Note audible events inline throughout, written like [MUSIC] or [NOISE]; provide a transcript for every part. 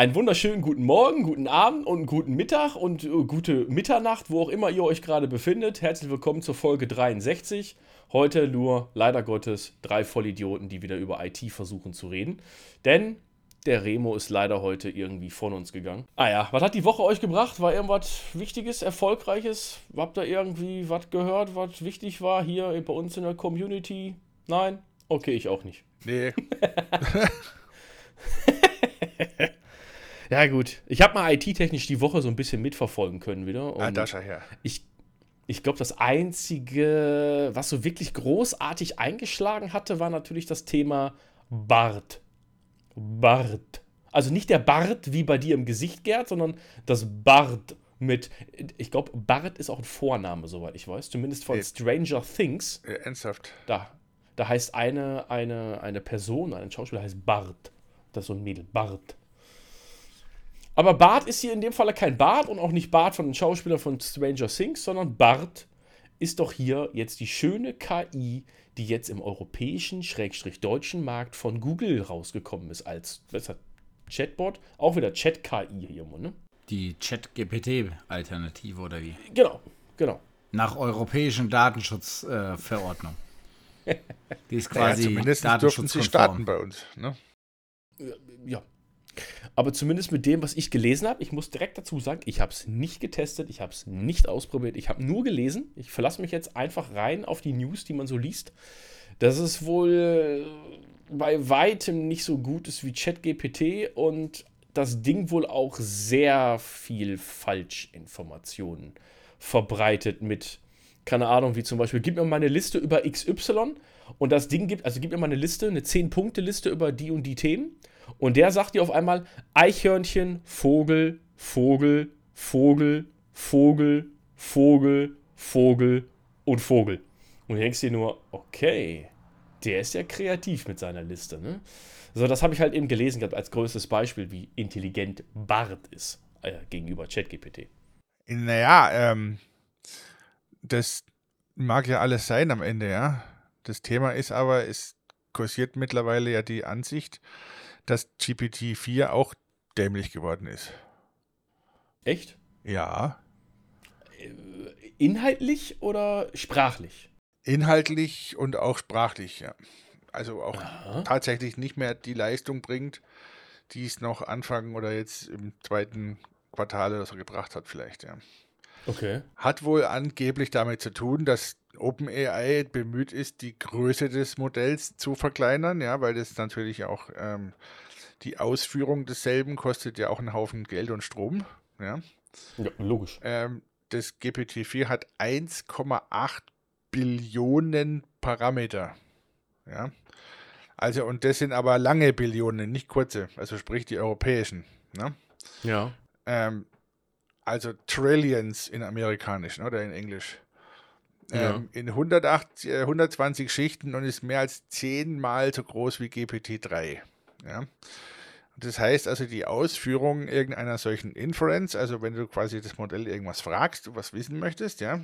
Einen wunderschönen guten Morgen, guten Abend und guten Mittag und äh, gute Mitternacht, wo auch immer ihr euch gerade befindet. Herzlich willkommen zur Folge 63. Heute nur, leider Gottes, drei Vollidioten, die wieder über IT versuchen zu reden. Denn der Remo ist leider heute irgendwie von uns gegangen. Ah ja, was hat die Woche euch gebracht? War irgendwas Wichtiges, Erfolgreiches? Habt ihr irgendwie was gehört, was wichtig war hier bei uns in der Community? Nein? Okay, ich auch nicht. Nee. [LAUGHS] [LAUGHS] ja, gut. Ich habe mal IT-technisch die Woche so ein bisschen mitverfolgen können wieder. ah, da schau her. Ich, ich glaube, das Einzige, was so wirklich großartig eingeschlagen hatte, war natürlich das Thema Bart. Bart. Also nicht der Bart wie bei dir im Gesicht, Gerd, sondern das Bart mit. Ich glaube, Bart ist auch ein Vorname, soweit ich weiß. Zumindest von Stranger Things. Ja, ernsthaft. Da, da heißt eine, eine, eine Person, ein Schauspieler heißt Bart. Das ist so ein Mädel, Bart. Aber Bart ist hier in dem Falle kein Bart und auch nicht Bart von den Schauspielern von Stranger Things, sondern Bart ist doch hier jetzt die schöne KI, die jetzt im europäischen, schrägstrich deutschen Markt von Google rausgekommen ist als besser Chatbot. Auch wieder Chat-KI hier, ne? Die Chat-GPT-Alternative oder wie? Genau, genau. Nach europäischen Datenschutzverordnung. Äh, [LAUGHS] die ist quasi naja, zumindest dürfen sie starten bei uns, ne? Ja. Aber zumindest mit dem, was ich gelesen habe, ich muss direkt dazu sagen, ich habe es nicht getestet, ich habe es nicht ausprobiert, ich habe nur gelesen. Ich verlasse mich jetzt einfach rein auf die News, die man so liest. Dass es wohl bei weitem nicht so gut ist wie ChatGPT und das Ding wohl auch sehr viel Falschinformationen verbreitet mit, keine Ahnung, wie zum Beispiel, gib mir mal eine Liste über XY und das Ding gibt, also gib mir mal eine Liste, eine 10-Punkte-Liste über die und die Themen und der sagt dir auf einmal Eichhörnchen, Vogel, Vogel, Vogel, Vogel, Vogel, Vogel und Vogel. Und du denkst dir nur, okay, der ist ja kreativ mit seiner Liste. Ne? So, das habe ich halt eben gelesen gehabt als größtes Beispiel, wie intelligent Bart ist äh, gegenüber ChatGPT. Naja, ähm, das mag ja alles sein am Ende, ja. Das Thema ist aber, es kursiert mittlerweile ja die Ansicht, dass GPT-4 auch dämlich geworden ist. Echt? Ja. Äh, inhaltlich oder sprachlich? Inhaltlich und auch sprachlich, ja. Also auch Aha. tatsächlich nicht mehr die Leistung bringt, die es noch Anfang oder jetzt im zweiten Quartal oder so gebracht hat, vielleicht, ja. Okay. Hat wohl angeblich damit zu tun, dass OpenAI bemüht ist, die Größe des Modells zu verkleinern, ja, weil das natürlich auch ähm, die Ausführung desselben kostet ja auch einen Haufen Geld und Strom, ja. Ja, logisch. Ähm, das GPT-4 hat 1,8 Billionen Parameter, ja. Also, und das sind aber lange Billionen, nicht kurze, also sprich die europäischen, ne? Ja. Ähm, also Trillions in amerikanischen oder in Englisch. Ja. Ähm, in 108, äh, 120 Schichten und ist mehr als zehnmal so groß wie GPT-3. Ja. Das heißt also, die Ausführung irgendeiner solchen Inference, also wenn du quasi das Modell irgendwas fragst, was wissen möchtest, ja,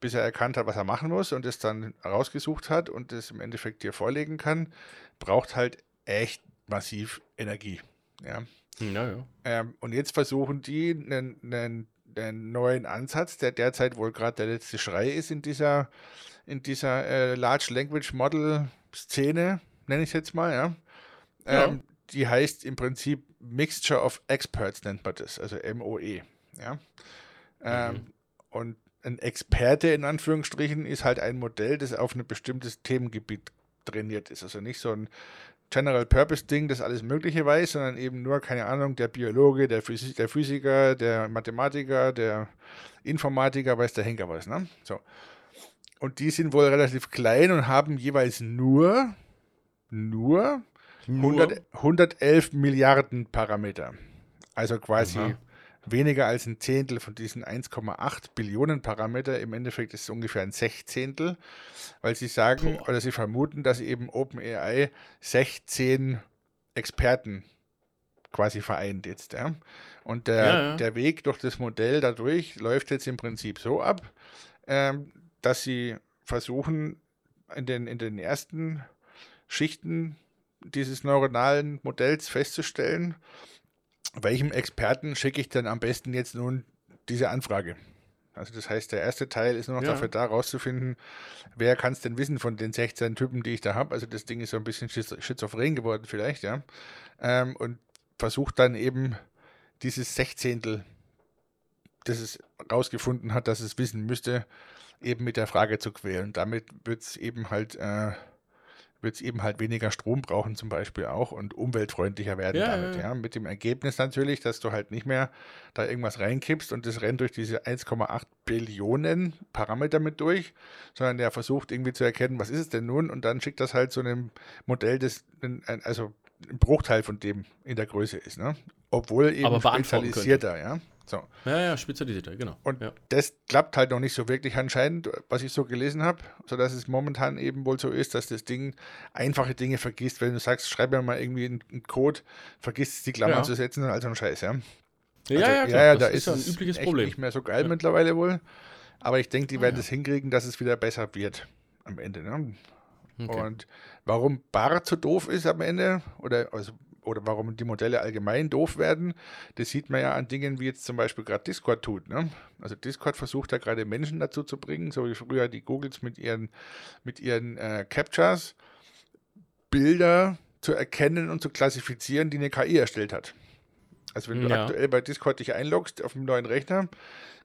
bis er erkannt hat, was er machen muss und es dann rausgesucht hat und es im Endeffekt dir vorlegen kann, braucht halt echt massiv Energie. Ja. Ja, Ähm, und jetzt versuchen die einen, einen, einen, neuen Ansatz, der derzeit wohl gerade der letzte Schrei ist in dieser, in dieser äh, Large Language Model Szene, nenne ich es jetzt mal, ja. ja. Ähm, die heißt im Prinzip Mixture of Experts, nennt man das, also MOE. Ja. Ähm, mhm. Und ein Experte in Anführungsstrichen ist halt ein Modell, das auf ein bestimmtes Themengebiet trainiert ist. Also nicht so ein General Purpose Ding, das alles Mögliche weiß, sondern eben nur, keine Ahnung, der Biologe, der, Phys der Physiker, der Mathematiker, der Informatiker, weiß der Henker was. Ne? So. Und die sind wohl relativ klein und haben jeweils nur, nur, nur? 100, 111 Milliarden Parameter. Also quasi Aha weniger als ein Zehntel von diesen 1,8 Billionen Parameter. Im Endeffekt ist es ungefähr ein Sechzehntel, weil sie sagen Boah. oder sie vermuten, dass eben OpenAI 16 Experten quasi vereint jetzt. Ja? Und der, ja, ja. der Weg durch das Modell dadurch läuft jetzt im Prinzip so ab, ähm, dass sie versuchen, in den, in den ersten Schichten dieses neuronalen Modells festzustellen, welchem Experten schicke ich denn am besten jetzt nun diese Anfrage? Also das heißt, der erste Teil ist nur noch Ja. dafür da, rauszufinden, wer kann es denn wissen von den 16 Typen, die ich da habe. Also das Ding ist so ein bisschen schizo- schizophren geworden vielleicht, ja. Ähm, und versucht dann eben dieses Sechzehntel, das es rausgefunden hat, dass es wissen müsste, eben mit der Frage zu quälen. Damit wird es eben halt äh, wird es eben halt weniger Strom brauchen zum Beispiel auch und umweltfreundlicher werden Ja, damit. ja, Ja. Mit dem Ergebnis natürlich, dass du halt nicht mehr da irgendwas reinkippst und das rennt durch diese 1,8 Billionen Parameter mit durch, sondern der versucht irgendwie zu erkennen, was ist es denn nun und dann schickt das halt zu einem Modell, das ein, also ein Bruchteil von dem in der Größe ist, ne? Obwohl eben spezialisierter, ja. So. Ja, ja, spezialisierter, genau. Und ja. das klappt halt noch nicht so wirklich anscheinend, was ich so gelesen habe, sodass es momentan eben wohl so ist, dass das Ding einfache Dinge vergisst. Wenn du sagst, schreib mir mal irgendwie einen, Code, vergisst es die Klammern Ja. zu setzen und all so ein Scheiß, ja. Ja, Also, ja, klar. da das ist ja ein es übliches Problem. nicht mehr so geil mittlerweile wohl. Aber ich denke, die Ah, werden ja. es hinkriegen, dass es wieder besser wird am Ende. Ne? Okay. Und warum BART so doof ist am Ende, oder, also, oder warum die Modelle allgemein doof werden, das sieht man ja an Dingen, wie jetzt zum Beispiel gerade Discord tut. Ne? Also Discord versucht da gerade Menschen dazu zu bringen, so wie früher die Googles mit ihren, mit ihren äh, Captchas, Bilder zu erkennen und zu klassifizieren, die eine KI erstellt hat. Also wenn du Ja. aktuell bei Discord dich einloggst auf dem neuen Rechner,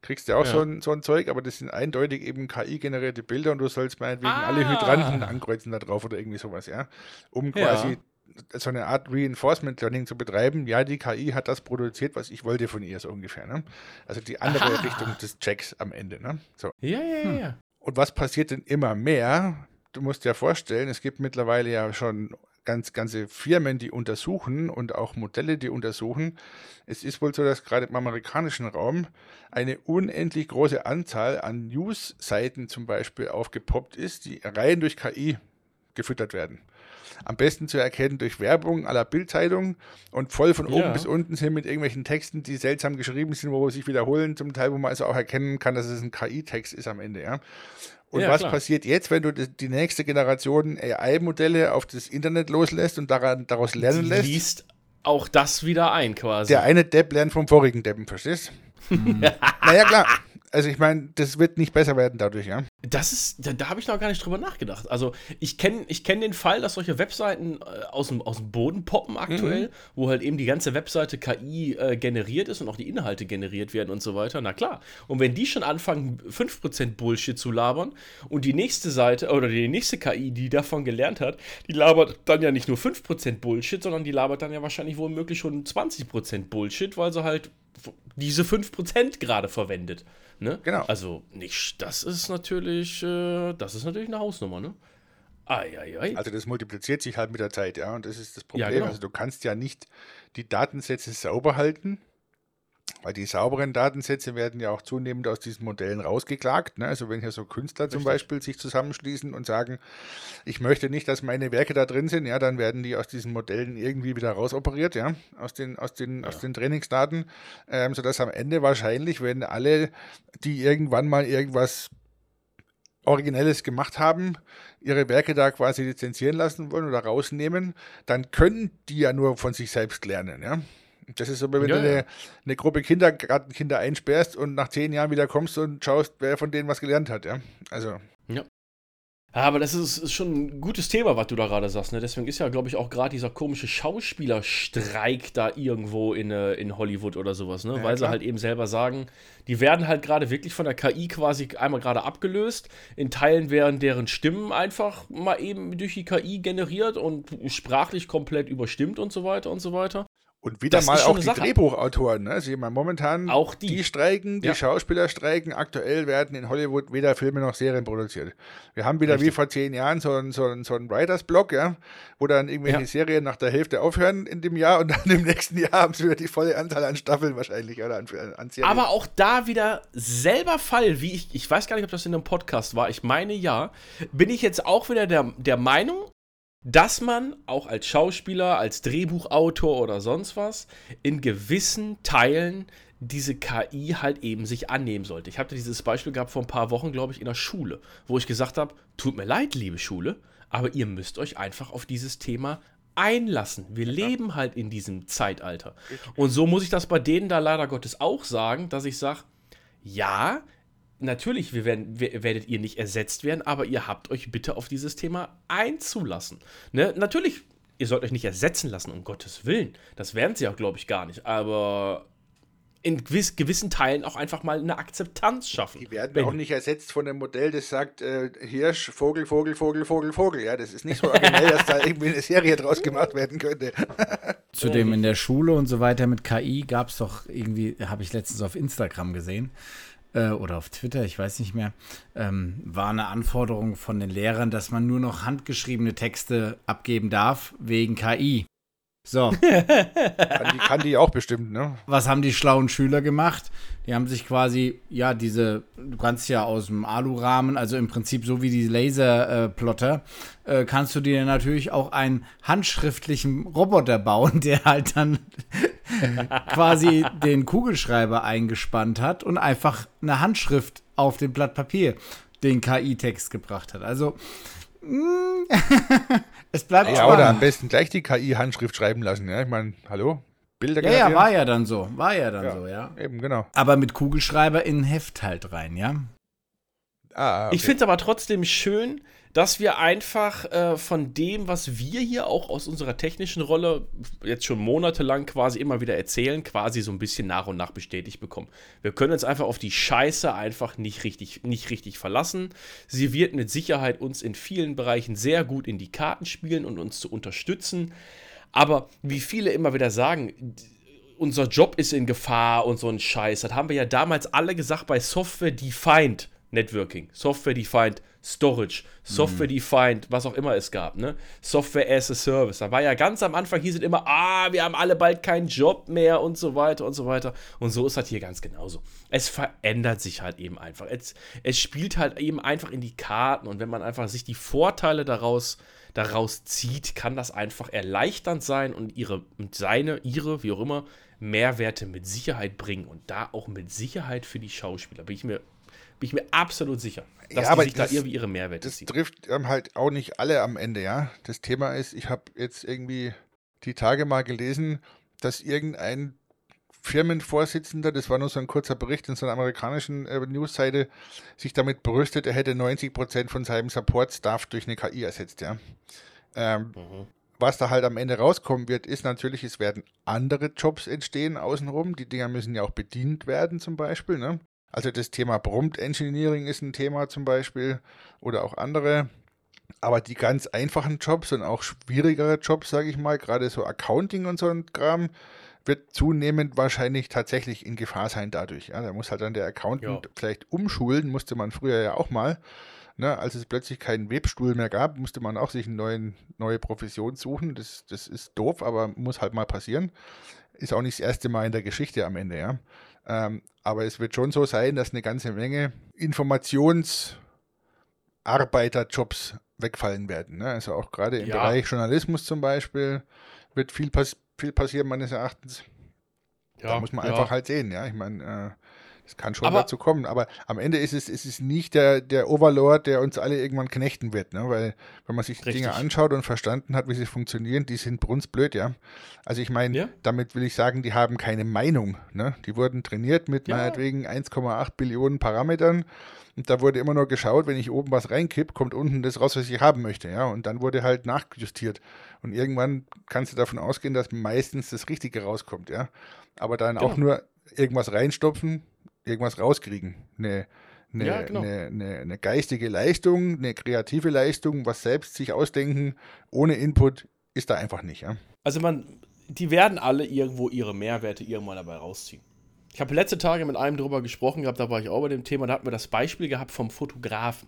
kriegst du auch Ja. so, ein, so ein Zeug, aber das sind eindeutig eben KI-generierte Bilder und du sollst meinetwegen Ah. alle Hydranten ankreuzen da drauf oder irgendwie sowas, ja. Um Ja. quasi so eine Art Reinforcement Learning zu betreiben. Ja, die KI hat das produziert, was ich wollte von ihr, so ungefähr. Ne? Also die andere Aha. Richtung des Checks am Ende. Ne? So. Ja, ja, ja, ja. Und was passiert denn immer mehr? Du musst dir vorstellen, es gibt mittlerweile ja schon ganz, ganze Firmen, die untersuchen und auch Modelle, die untersuchen. Es ist wohl so, dass gerade im amerikanischen Raum eine unendlich große Anzahl an News-Seiten zum Beispiel aufgepoppt ist, die rein durch KI gefüttert werden. Am besten zu erkennen durch Werbung aller Bildzeitung und voll von oben Ja. bis unten sind mit irgendwelchen Texten, die seltsam geschrieben sind, wo sich wiederholen, zum Teil, wo man also auch erkennen kann, dass es ein KI-Text ist am Ende, ja. Und Ja, was klar. passiert jetzt, wenn du die, nächste Generation AI-Modelle auf das Internet loslässt und daran, daraus lernen Die lässt? liest auch das wieder ein, quasi. Der eine Depp lernt vom vorigen Deppen, verstehst? [LAUGHS] naja, klar. Also ich meine, das wird nicht besser werden dadurch, ja. Das ist, da, da habe ich noch gar nicht drüber nachgedacht. Also ich kenne ich kenn den Fall, dass solche Webseiten äh, aus, dem, aus dem Boden poppen aktuell, wo halt eben die ganze Webseite KI äh, generiert ist und auch die Inhalte generiert werden und so weiter. Na klar. Und wenn die schon anfangen, 5% Bullshit zu labern und die nächste Seite oder die nächste KI, die davon gelernt hat, die labert dann ja nicht nur 5% Bullshit, sondern die labert dann ja wahrscheinlich womöglich schon 20% Bullshit, weil sie halt diese 5% gerade verwendet. Ne? Genau. Also nicht, das ist natürlich, äh, das ist natürlich eine Hausnummer, ne? Ei, ei, ei. Also das multipliziert sich halt mit der Zeit, ja. Und das ist das Problem. genau. Also du kannst ja nicht die Datensätze sauber halten, weil die sauberen Datensätze werden ja auch zunehmend aus diesen Modellen rausgeklagt. Ne? Also wenn hier so Künstler zum Richtig. Beispiel sich zusammenschließen und sagen, ich möchte nicht, dass meine Werke da drin sind, ja, dann werden die aus diesen Modellen irgendwie wieder rausoperiert, ja, aus den, aus den, aus den Trainingsdaten, ähm, sodass am Ende wahrscheinlich, wenn alle, die irgendwann mal irgendwas Originelles gemacht haben, ihre Werke da quasi lizenzieren lassen wollen oder rausnehmen, dann können die ja nur von sich selbst lernen, ja. Das ist so, wenn Ja, du eine, ja. eine Gruppe Kindergartenkinder einsperrst und nach zehn Jahren wieder kommst und schaust, wer von denen was gelernt hat, ja. Also, Ja, aber das ist, ist schon ein gutes Thema, was du da gerade sagst. Ne? Deswegen ist ja, glaube ich, auch gerade dieser komische Schauspielerstreik da irgendwo in, äh, in Hollywood oder sowas, ne? Ja, Weil sie klar. halt eben selber sagen, die werden halt gerade wirklich von der KI quasi einmal gerade abgelöst. In Teilen werden deren Stimmen einfach mal eben durch die KI generiert und sprachlich komplett überstimmt und so weiter und so weiter. Und wieder Das mal auch die Sache. Drehbuchautoren, ne? Also ich meine, momentan Auch die. die streiken, die Ja. Schauspieler streiken. Aktuell werden in Hollywood weder Filme noch Serien produziert. Wir haben wieder wie Richtig. vor zehn Jahren so einen so einen- so einen Writers-Block, ja, wo dann irgendwelche Ja. Serien nach der Hälfte aufhören in dem Jahr und dann im nächsten Jahr haben sie wieder die volle Anzahl an Staffeln wahrscheinlich oder an, an Serien. Aber auch da wieder selber Fall, wie ich, ich weiß gar nicht, ob das in einem Podcast war, ich meine ja, bin ich jetzt auch wieder der, der Meinung, dass man auch als Schauspieler, als Drehbuchautor oder sonst was in gewissen Teilen diese KI halt eben sich annehmen sollte. Ich hatte dieses Beispiel gehabt vor ein paar Wochen, glaube ich, in der Schule, wo ich gesagt habe, tut mir leid, liebe Schule, aber ihr müsst euch einfach auf dieses Thema einlassen. Wir leben halt in diesem Zeitalter. Und so muss ich das bei denen da leider Gottes auch sagen, dass ich sage, ja, natürlich wir werden, wir, werdet ihr nicht ersetzt werden, aber ihr habt euch bitte auf dieses Thema einzulassen. Ne? Natürlich, ihr sollt euch nicht ersetzen lassen, um Gottes Willen. Das werden sie auch, glaube ich, gar nicht. Aber in gewiss, gewissen Teilen auch einfach mal eine Akzeptanz schaffen. Die werden auch nicht ersetzt von einem Modell, das sagt äh, Hirsch, Vogel, Vogel, Vogel, Vogel, Vogel. Ja, das ist nicht so originell, dass da irgendwie eine Serie draus gemacht werden könnte. [LAUGHS] Zudem in der Schule und so weiter mit KI gab es doch irgendwie, habe ich letztens auf Instagram gesehen äh, oder auf Twitter, ich weiß nicht mehr, ähm, war eine Anforderung von den Lehrern, dass man nur noch handgeschriebene Texte abgeben darf wegen KI. So. [LAUGHS] kann, die, kann die auch bestimmt, ne? Was haben die schlauen Schüler gemacht? Die haben sich quasi, ja, diese, du kannst ja aus dem Alurahmen, also im Prinzip so wie die Laserplotter, äh, äh, kannst du dir natürlich auch einen handschriftlichen Roboter bauen, [LAUGHS] der halt dann quasi den Kugelschreiber eingespannt hat und einfach eine Handschrift auf dem Blatt Papier den KI-Text gebracht hat. Also, [LAUGHS] es bleibt ja, spannend. oder am besten gleich die KI-Handschrift schreiben lassen. Ja, ich meine, hallo? Bilder Ja, ja, war ja dann so. War ja dann ja, so, ja. Eben, genau. Aber mit Kugelschreiber in ein Heft halt rein, ja. Ah, okay. Ich finde es aber trotzdem schön, dass wir einfach äh, von dem, was wir hier auch aus unserer technischen Rolle jetzt schon monatelang quasi immer wieder erzählen, quasi so ein bisschen nach und nach bestätigt bekommen. Wir können uns einfach auf die Scheiße einfach nicht richtig, nicht richtig verlassen. Sie wird mit Sicherheit uns in vielen Bereichen sehr gut in die Karten spielen und uns zu unterstützen. Aber wie viele immer wieder sagen, unser Job ist in Gefahr und so ein Scheiß. Das haben wir ja damals alle gesagt bei Software Defined Networking, Software Defined Storage, Software Defined, was auch immer es gab, ne? Software as a Service. Da war ja ganz am Anfang hieß es immer, ah, wir haben alle bald keinen Job mehr und so weiter und so weiter. Und so ist das hier ganz genauso. Es verändert sich halt eben einfach. Es, es spielt halt eben einfach in die Karten und wenn man einfach sich die Vorteile daraus daraus zieht, kann das einfach erleichternd sein und ihre und seine, ihre, wie auch immer, Mehrwerte mit Sicherheit bringen und da auch mit Sicherheit für die Schauspieler. Bin ich mir bin ich mir absolut sicher, dass ja, die sich das, da irgendwie ihre Mehrwerte Das ziehen. trifft ähm, halt auch nicht alle am Ende, ja. Das Thema ist, ich habe jetzt irgendwie die Tage mal gelesen, dass irgendein Firmenvorsitzender, das war nur so ein kurzer Bericht in so einer amerikanischen äh, Newsseite, sich damit brüstet, er hätte 90% von seinem Support-Staff durch eine KI ersetzt, ja. Ähm, mhm. Was da halt am Ende rauskommen wird, ist natürlich, es werden andere Jobs entstehen außenrum. Die Dinger müssen ja auch bedient werden, zum Beispiel. Ne? Also das Thema Prompt Engineering ist ein Thema zum Beispiel oder auch andere. Aber die ganz einfachen Jobs und auch schwierigere Jobs, sage ich mal, gerade so Accounting und so ein Kram, wird zunehmend wahrscheinlich tatsächlich in Gefahr sein dadurch. Ja, da muss halt dann der Accountant ja. vielleicht umschulen, musste man früher ja auch mal. Ne, als es plötzlich keinen Webstuhl mehr gab, musste man auch sich eine neue Profession suchen. Das, das ist doof, aber muss halt mal passieren. Ist auch nicht das erste Mal in der Geschichte am Ende, ja. Ähm, aber es wird schon so sein, dass eine ganze Menge Informationsarbeiterjobs wegfallen werden. Ne? Also auch gerade im ja. Bereich Journalismus zum Beispiel wird viel, pass viel passieren, meines Erachtens. Ja, da muss man ja. einfach halt sehen, ja. Ich meine, äh, es kann schon aber, dazu kommen, aber am Ende ist es, ist es nicht der, der Overlord, der uns alle irgendwann knechten wird, ne? weil wenn man sich die Dinge anschaut und verstanden hat, wie sie funktionieren, die sind brunstblöd, ja. Also ich meine, ja. damit will ich sagen, die haben keine Meinung, ne? Die wurden trainiert mit ja. meinetwegen 1,8 Billionen Parametern und da wurde immer nur geschaut, wenn ich oben was reinkipp, kommt unten das raus, was ich haben möchte, ja. Und dann wurde halt nachjustiert. Und irgendwann kannst du davon ausgehen, dass meistens das Richtige rauskommt, ja. Aber dann genau. auch nur irgendwas reinstopfen, irgendwas rauskriegen. Eine, eine, ja, genau. eine, eine, eine, geistige Leistung, eine kreative Leistung, was selbst sich ausdenken, ohne Input, ist da einfach nicht. Ja? Also man, die werden alle irgendwo ihre Mehrwerte irgendwann dabei rausziehen. Ich habe letzte Tage mit einem darüber gesprochen gehabt, da war ich auch bei dem Thema, da hatten wir das Beispiel gehabt vom Fotografen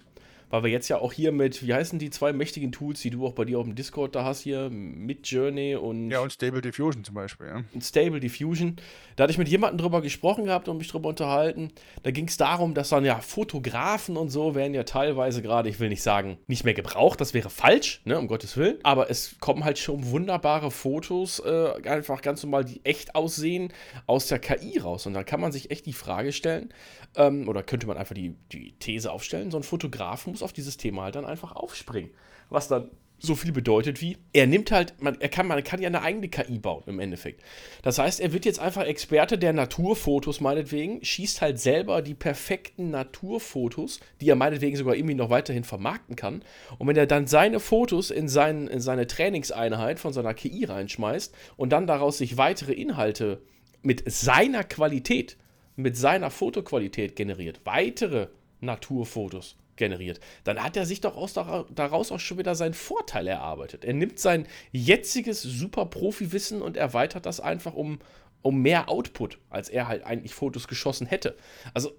weil wir jetzt ja auch hier mit, wie heißen die zwei mächtigen Tools, die du auch bei dir auf dem Discord da hast hier, mit Journey und. Ja, und Stable Diffusion zum Beispiel, ja. Und Stable Diffusion. Da hatte ich mit jemandem drüber gesprochen gehabt und mich drüber unterhalten. Da ging es darum, dass dann ja Fotografen und so werden ja teilweise gerade, ich will nicht sagen, nicht mehr gebraucht, das wäre falsch, ne, um Gottes Willen. Aber es kommen halt schon wunderbare Fotos, äh, einfach ganz normal, die echt aussehen, aus der KI raus. Und da kann man sich echt die Frage stellen, ähm, oder könnte man einfach die, die These aufstellen, so ein Fotograf muss auf dieses Thema halt dann einfach aufspringen. Was dann so viel bedeutet wie, er nimmt halt, man, er kann, man kann ja eine eigene KI bauen im Endeffekt. Das heißt, er wird jetzt einfach Experte der Naturfotos meinetwegen, schießt halt selber die perfekten Naturfotos, die er meinetwegen sogar irgendwie noch weiterhin vermarkten kann. Und wenn er dann seine Fotos in, sein, in seine Trainingseinheit von seiner KI reinschmeißt und dann daraus sich weitere Inhalte mit seiner Qualität, mit seiner Fotoqualität generiert, weitere Naturfotos generiert, dann hat er sich doch aus, daraus auch schon wieder seinen Vorteil erarbeitet. Er nimmt sein jetziges super Profi-Wissen und erweitert das einfach um, um mehr Output, als er halt eigentlich Fotos geschossen hätte. Also,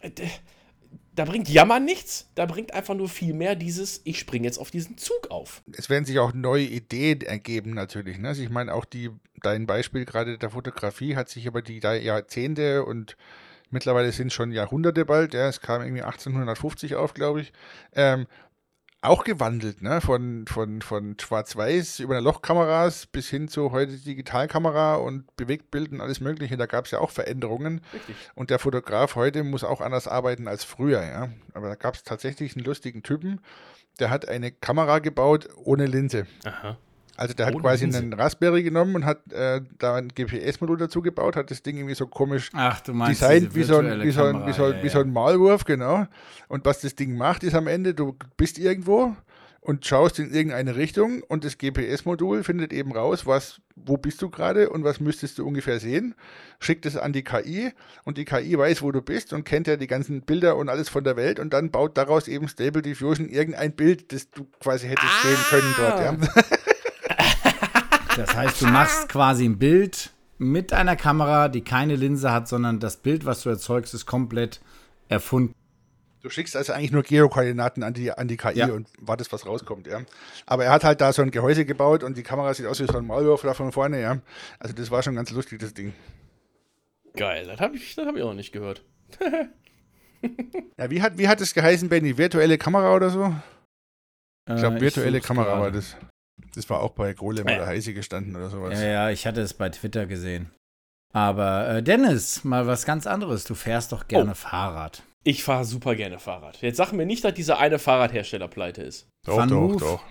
äh, da bringt Jammern nichts, da bringt einfach nur viel mehr dieses, ich springe jetzt auf diesen Zug auf. Es werden sich auch neue Ideen ergeben natürlich. Ne? Also ich meine, auch die, dein Beispiel gerade der Fotografie hat sich über die Jahrzehnte und Mittlerweile sind schon Jahrhunderte bald, ja, es kam irgendwie 1850 auf, glaube ich. Ähm, auch gewandelt, ne? Von, von, von Schwarz-Weiß über Lochkameras bis hin zu heute Digitalkamera und Bewegtbild und alles Mögliche. Da gab es ja auch Veränderungen. Richtig. Und der Fotograf heute muss auch anders arbeiten als früher, ja. Aber da gab es tatsächlich einen lustigen Typen, der hat eine Kamera gebaut ohne Linse. Aha. Also der hat oh, quasi einen Raspberry genommen und hat äh, da ein GPS-Modul dazu gebaut, hat das Ding irgendwie so komisch Ach, designt wie so, ein, wie, so ein, wie, so, ja, wie so ein Malwurf, genau. Und was das Ding macht, ist am Ende, du bist irgendwo und schaust in irgendeine Richtung und das GPS-Modul findet eben raus, was, wo bist du gerade und was müsstest du ungefähr sehen, schickt es an die KI und die KI weiß, wo du bist und kennt ja die ganzen Bilder und alles von der Welt und dann baut daraus eben Stable Diffusion irgendein Bild, das du quasi hättest ah. sehen können dort. Ja. [LAUGHS] Das heißt, du machst quasi ein Bild mit einer Kamera, die keine Linse hat, sondern das Bild, was du erzeugst, ist komplett erfunden. Du schickst also eigentlich nur Geokoordinaten an die, an die KI ja. und wartest, was rauskommt, ja. Aber er hat halt da so ein Gehäuse gebaut und die Kamera sieht aus wie so ein Maulwurf da von vorne, ja. Also das war schon ganz lustig, das Ding. Geil, das habe ich, hab ich auch noch nicht gehört. ja, wie hat, wie hat es geheißen, Benny? Virtuelle Kamera oder so? Ich glaube, äh, virtuelle Kamera gerade. war das. Das war auch bei Golem oder Heise gestanden oder sowas. Ja, ja, ich hatte es bei Twitter gesehen. Aber äh, Dennis, mal was ganz anderes. Du fährst doch gerne oh. Fahrrad. Ich fahre super gerne Fahrrad. Jetzt sag mir nicht, dass dieser eine Fahrradhersteller pleite ist. Doch, Fun doch, Move. doch.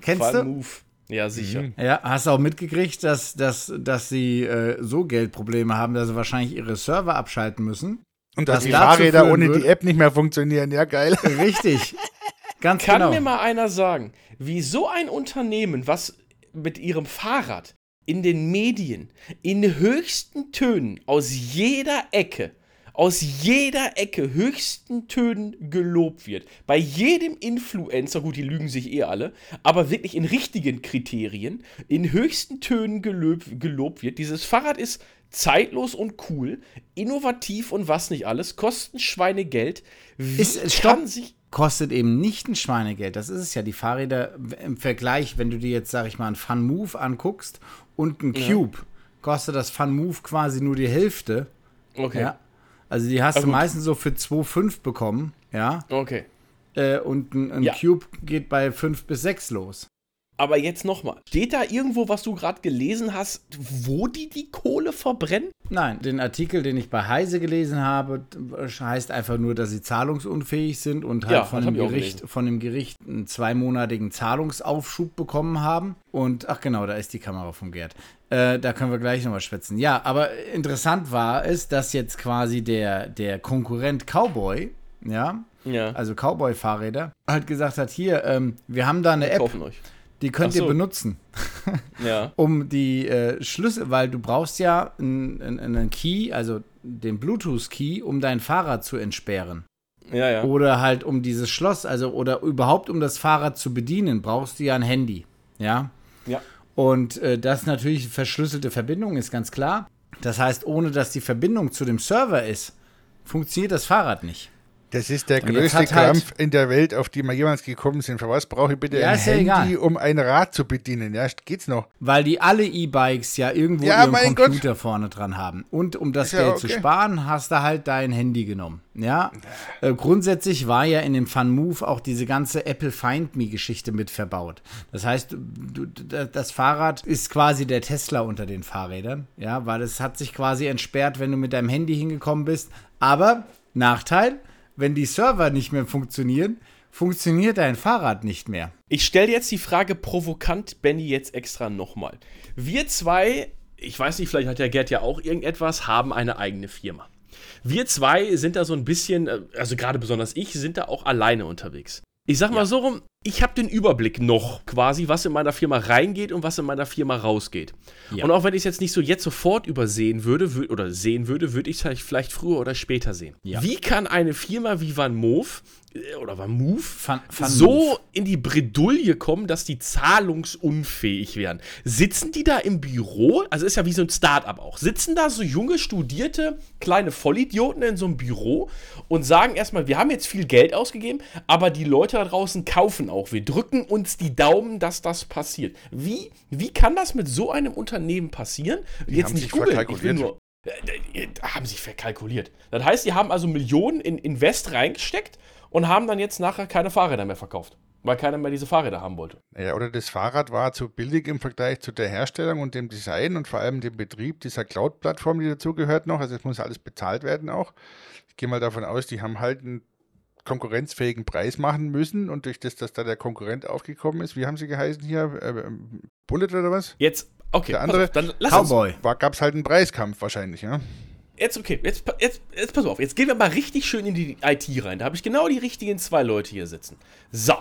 Kennst Fun du? Move. Ja, sicher. Mhm. Ja, hast du auch mitgekriegt, dass, dass, dass sie äh, so Geldprobleme haben, dass sie wahrscheinlich ihre Server abschalten müssen? Und dass die Fahrräder ohne wird. die App nicht mehr funktionieren. Ja, geil. Richtig. [LAUGHS] Ganz Kann genau. mir mal einer sagen, wie so ein Unternehmen, was mit ihrem Fahrrad in den Medien in höchsten Tönen aus jeder Ecke, aus jeder Ecke höchsten Tönen gelobt wird. Bei jedem Influencer, gut, die lügen sich eh alle, aber wirklich in richtigen Kriterien, in höchsten Tönen gelob, gelobt wird. Dieses Fahrrad ist zeitlos und cool, innovativ und was nicht alles, kosten Schweinegeld. Wie ist, kann sich kostet eben nicht ein Schweinegeld. Das ist es ja. Die Fahrräder im Vergleich, wenn du dir jetzt, sag ich mal, ein Fun Move anguckst und ein Cube, ja. kostet das Fun Move quasi nur die Hälfte. Okay. Ja? Also die hast du meistens so für 2,5 bekommen, ja. Okay. Äh, und ein, ein ja. Cube geht bei 5 bis 6 los. Aber jetzt nochmal. Steht da irgendwo, was du gerade gelesen hast, wo die die Kohle verbrennen? Nein, den Artikel, den ich bei Heise gelesen habe, heißt einfach nur, dass sie zahlungsunfähig sind und halt ja, von, dem Gericht, von dem Gericht einen zweimonatigen Zahlungsaufschub bekommen haben. Und ach genau, da ist die Kamera von Gerd. Äh, da können wir gleich nochmal schwätzen. Ja, aber interessant war es, dass jetzt quasi der, der Konkurrent Cowboy, ja, ja. also Cowboy-Fahrräder, halt gesagt hat, hier, ähm, wir haben da eine wir App. Kaufen euch die könnt so. ihr benutzen. [LAUGHS] ja. Um die äh, Schlüssel, weil du brauchst ja einen, einen Key, also den Bluetooth-Key, um dein Fahrrad zu entsperren. Ja, ja. Oder halt um dieses Schloss, also oder überhaupt um das Fahrrad zu bedienen, brauchst du ja ein Handy. Ja. Ja. Und äh, das ist natürlich verschlüsselte Verbindung, ist ganz klar. Das heißt, ohne dass die Verbindung zu dem Server ist, funktioniert das Fahrrad nicht. Das ist der größte Kampf halt in der Welt, auf die wir jemals gekommen sind. Für was brauche ich bitte ja, ein Handy, ja um ein Rad zu bedienen? Ja, geht's noch? Weil die alle E-Bikes ja irgendwo ja, ihren Computer Gott. vorne dran haben. Und um das Geld okay. zu sparen, hast du halt dein Handy genommen. Ja. Äh, grundsätzlich war ja in dem Fun Move auch diese ganze Apple Find Me-Geschichte mit verbaut. Das heißt, du, das Fahrrad ist quasi der Tesla unter den Fahrrädern. Ja, weil es hat sich quasi entsperrt, wenn du mit deinem Handy hingekommen bist. Aber Nachteil, wenn die Server nicht mehr funktionieren, funktioniert dein Fahrrad nicht mehr. Ich stelle jetzt die Frage provokant, Benny, jetzt extra nochmal. Wir zwei, ich weiß nicht, vielleicht hat der Gerd ja auch irgendetwas, haben eine eigene Firma. Wir zwei sind da so ein bisschen, äh, also gerade besonders ich, sind da auch alleine unterwegs. Ich sag mal so rum, ich habe den Überblick noch quasi, was in meiner Firma reingeht und was in meiner Firma rausgeht. Ja. Und auch wenn ich es jetzt nicht so jetzt sofort übersehen würde wü- oder sehen würde, würde ich es vielleicht früher oder später sehen. Ja. Wie kann eine Firma wie Van Moof äh, oder Van Move Van- Van so Moof. in die Bredouille kommen, dass die zahlungsunfähig werden? Sitzen die da im Büro? Also ist ja wie so ein Start-up auch. Sitzen da so junge, studierte, kleine Vollidioten in so einem Büro und sagen erstmal, wir haben jetzt viel Geld ausgegeben, aber die Leute da draußen kaufen auch. Wir drücken uns die Daumen, dass das passiert. Wie, wie kann das mit so einem Unternehmen passieren? jetzt haben nicht googeln, ich will verkalkuliert. nur. Äh, äh, Haben sich verkalkuliert. Das heißt, die haben also Millionen in Invest reingesteckt und haben dann jetzt nachher keine Fahrräder mehr verkauft. Weil keiner mehr diese Fahrräder haben wollte. Ja, oder das Fahrrad war zu billig im Vergleich zu der Herstellung und dem Design und vor allem dem Betrieb dieser Cloud-Plattform, die dazugehört noch. Also es muss alles bezahlt werden auch. Ich gehe mal davon aus, die haben halt einen konkurrenzfähigen Preis machen müssen und durch das, dass da der Konkurrent aufgekommen ist, wie haben sie geheißen hier? Äh, ähm, Bullet oder was? Jetzt, okay, Der andere auf, dann lass uns, Cowboy. Gab es halt einen Preiskampf wahrscheinlich, ja? jetzt, okay, jetzt, jetzt, jetzt pass auf, jetzt gehen wir mal richtig schön in die IT rein. Da habe ich genau die richtigen zwei Leute hier sitzen. So,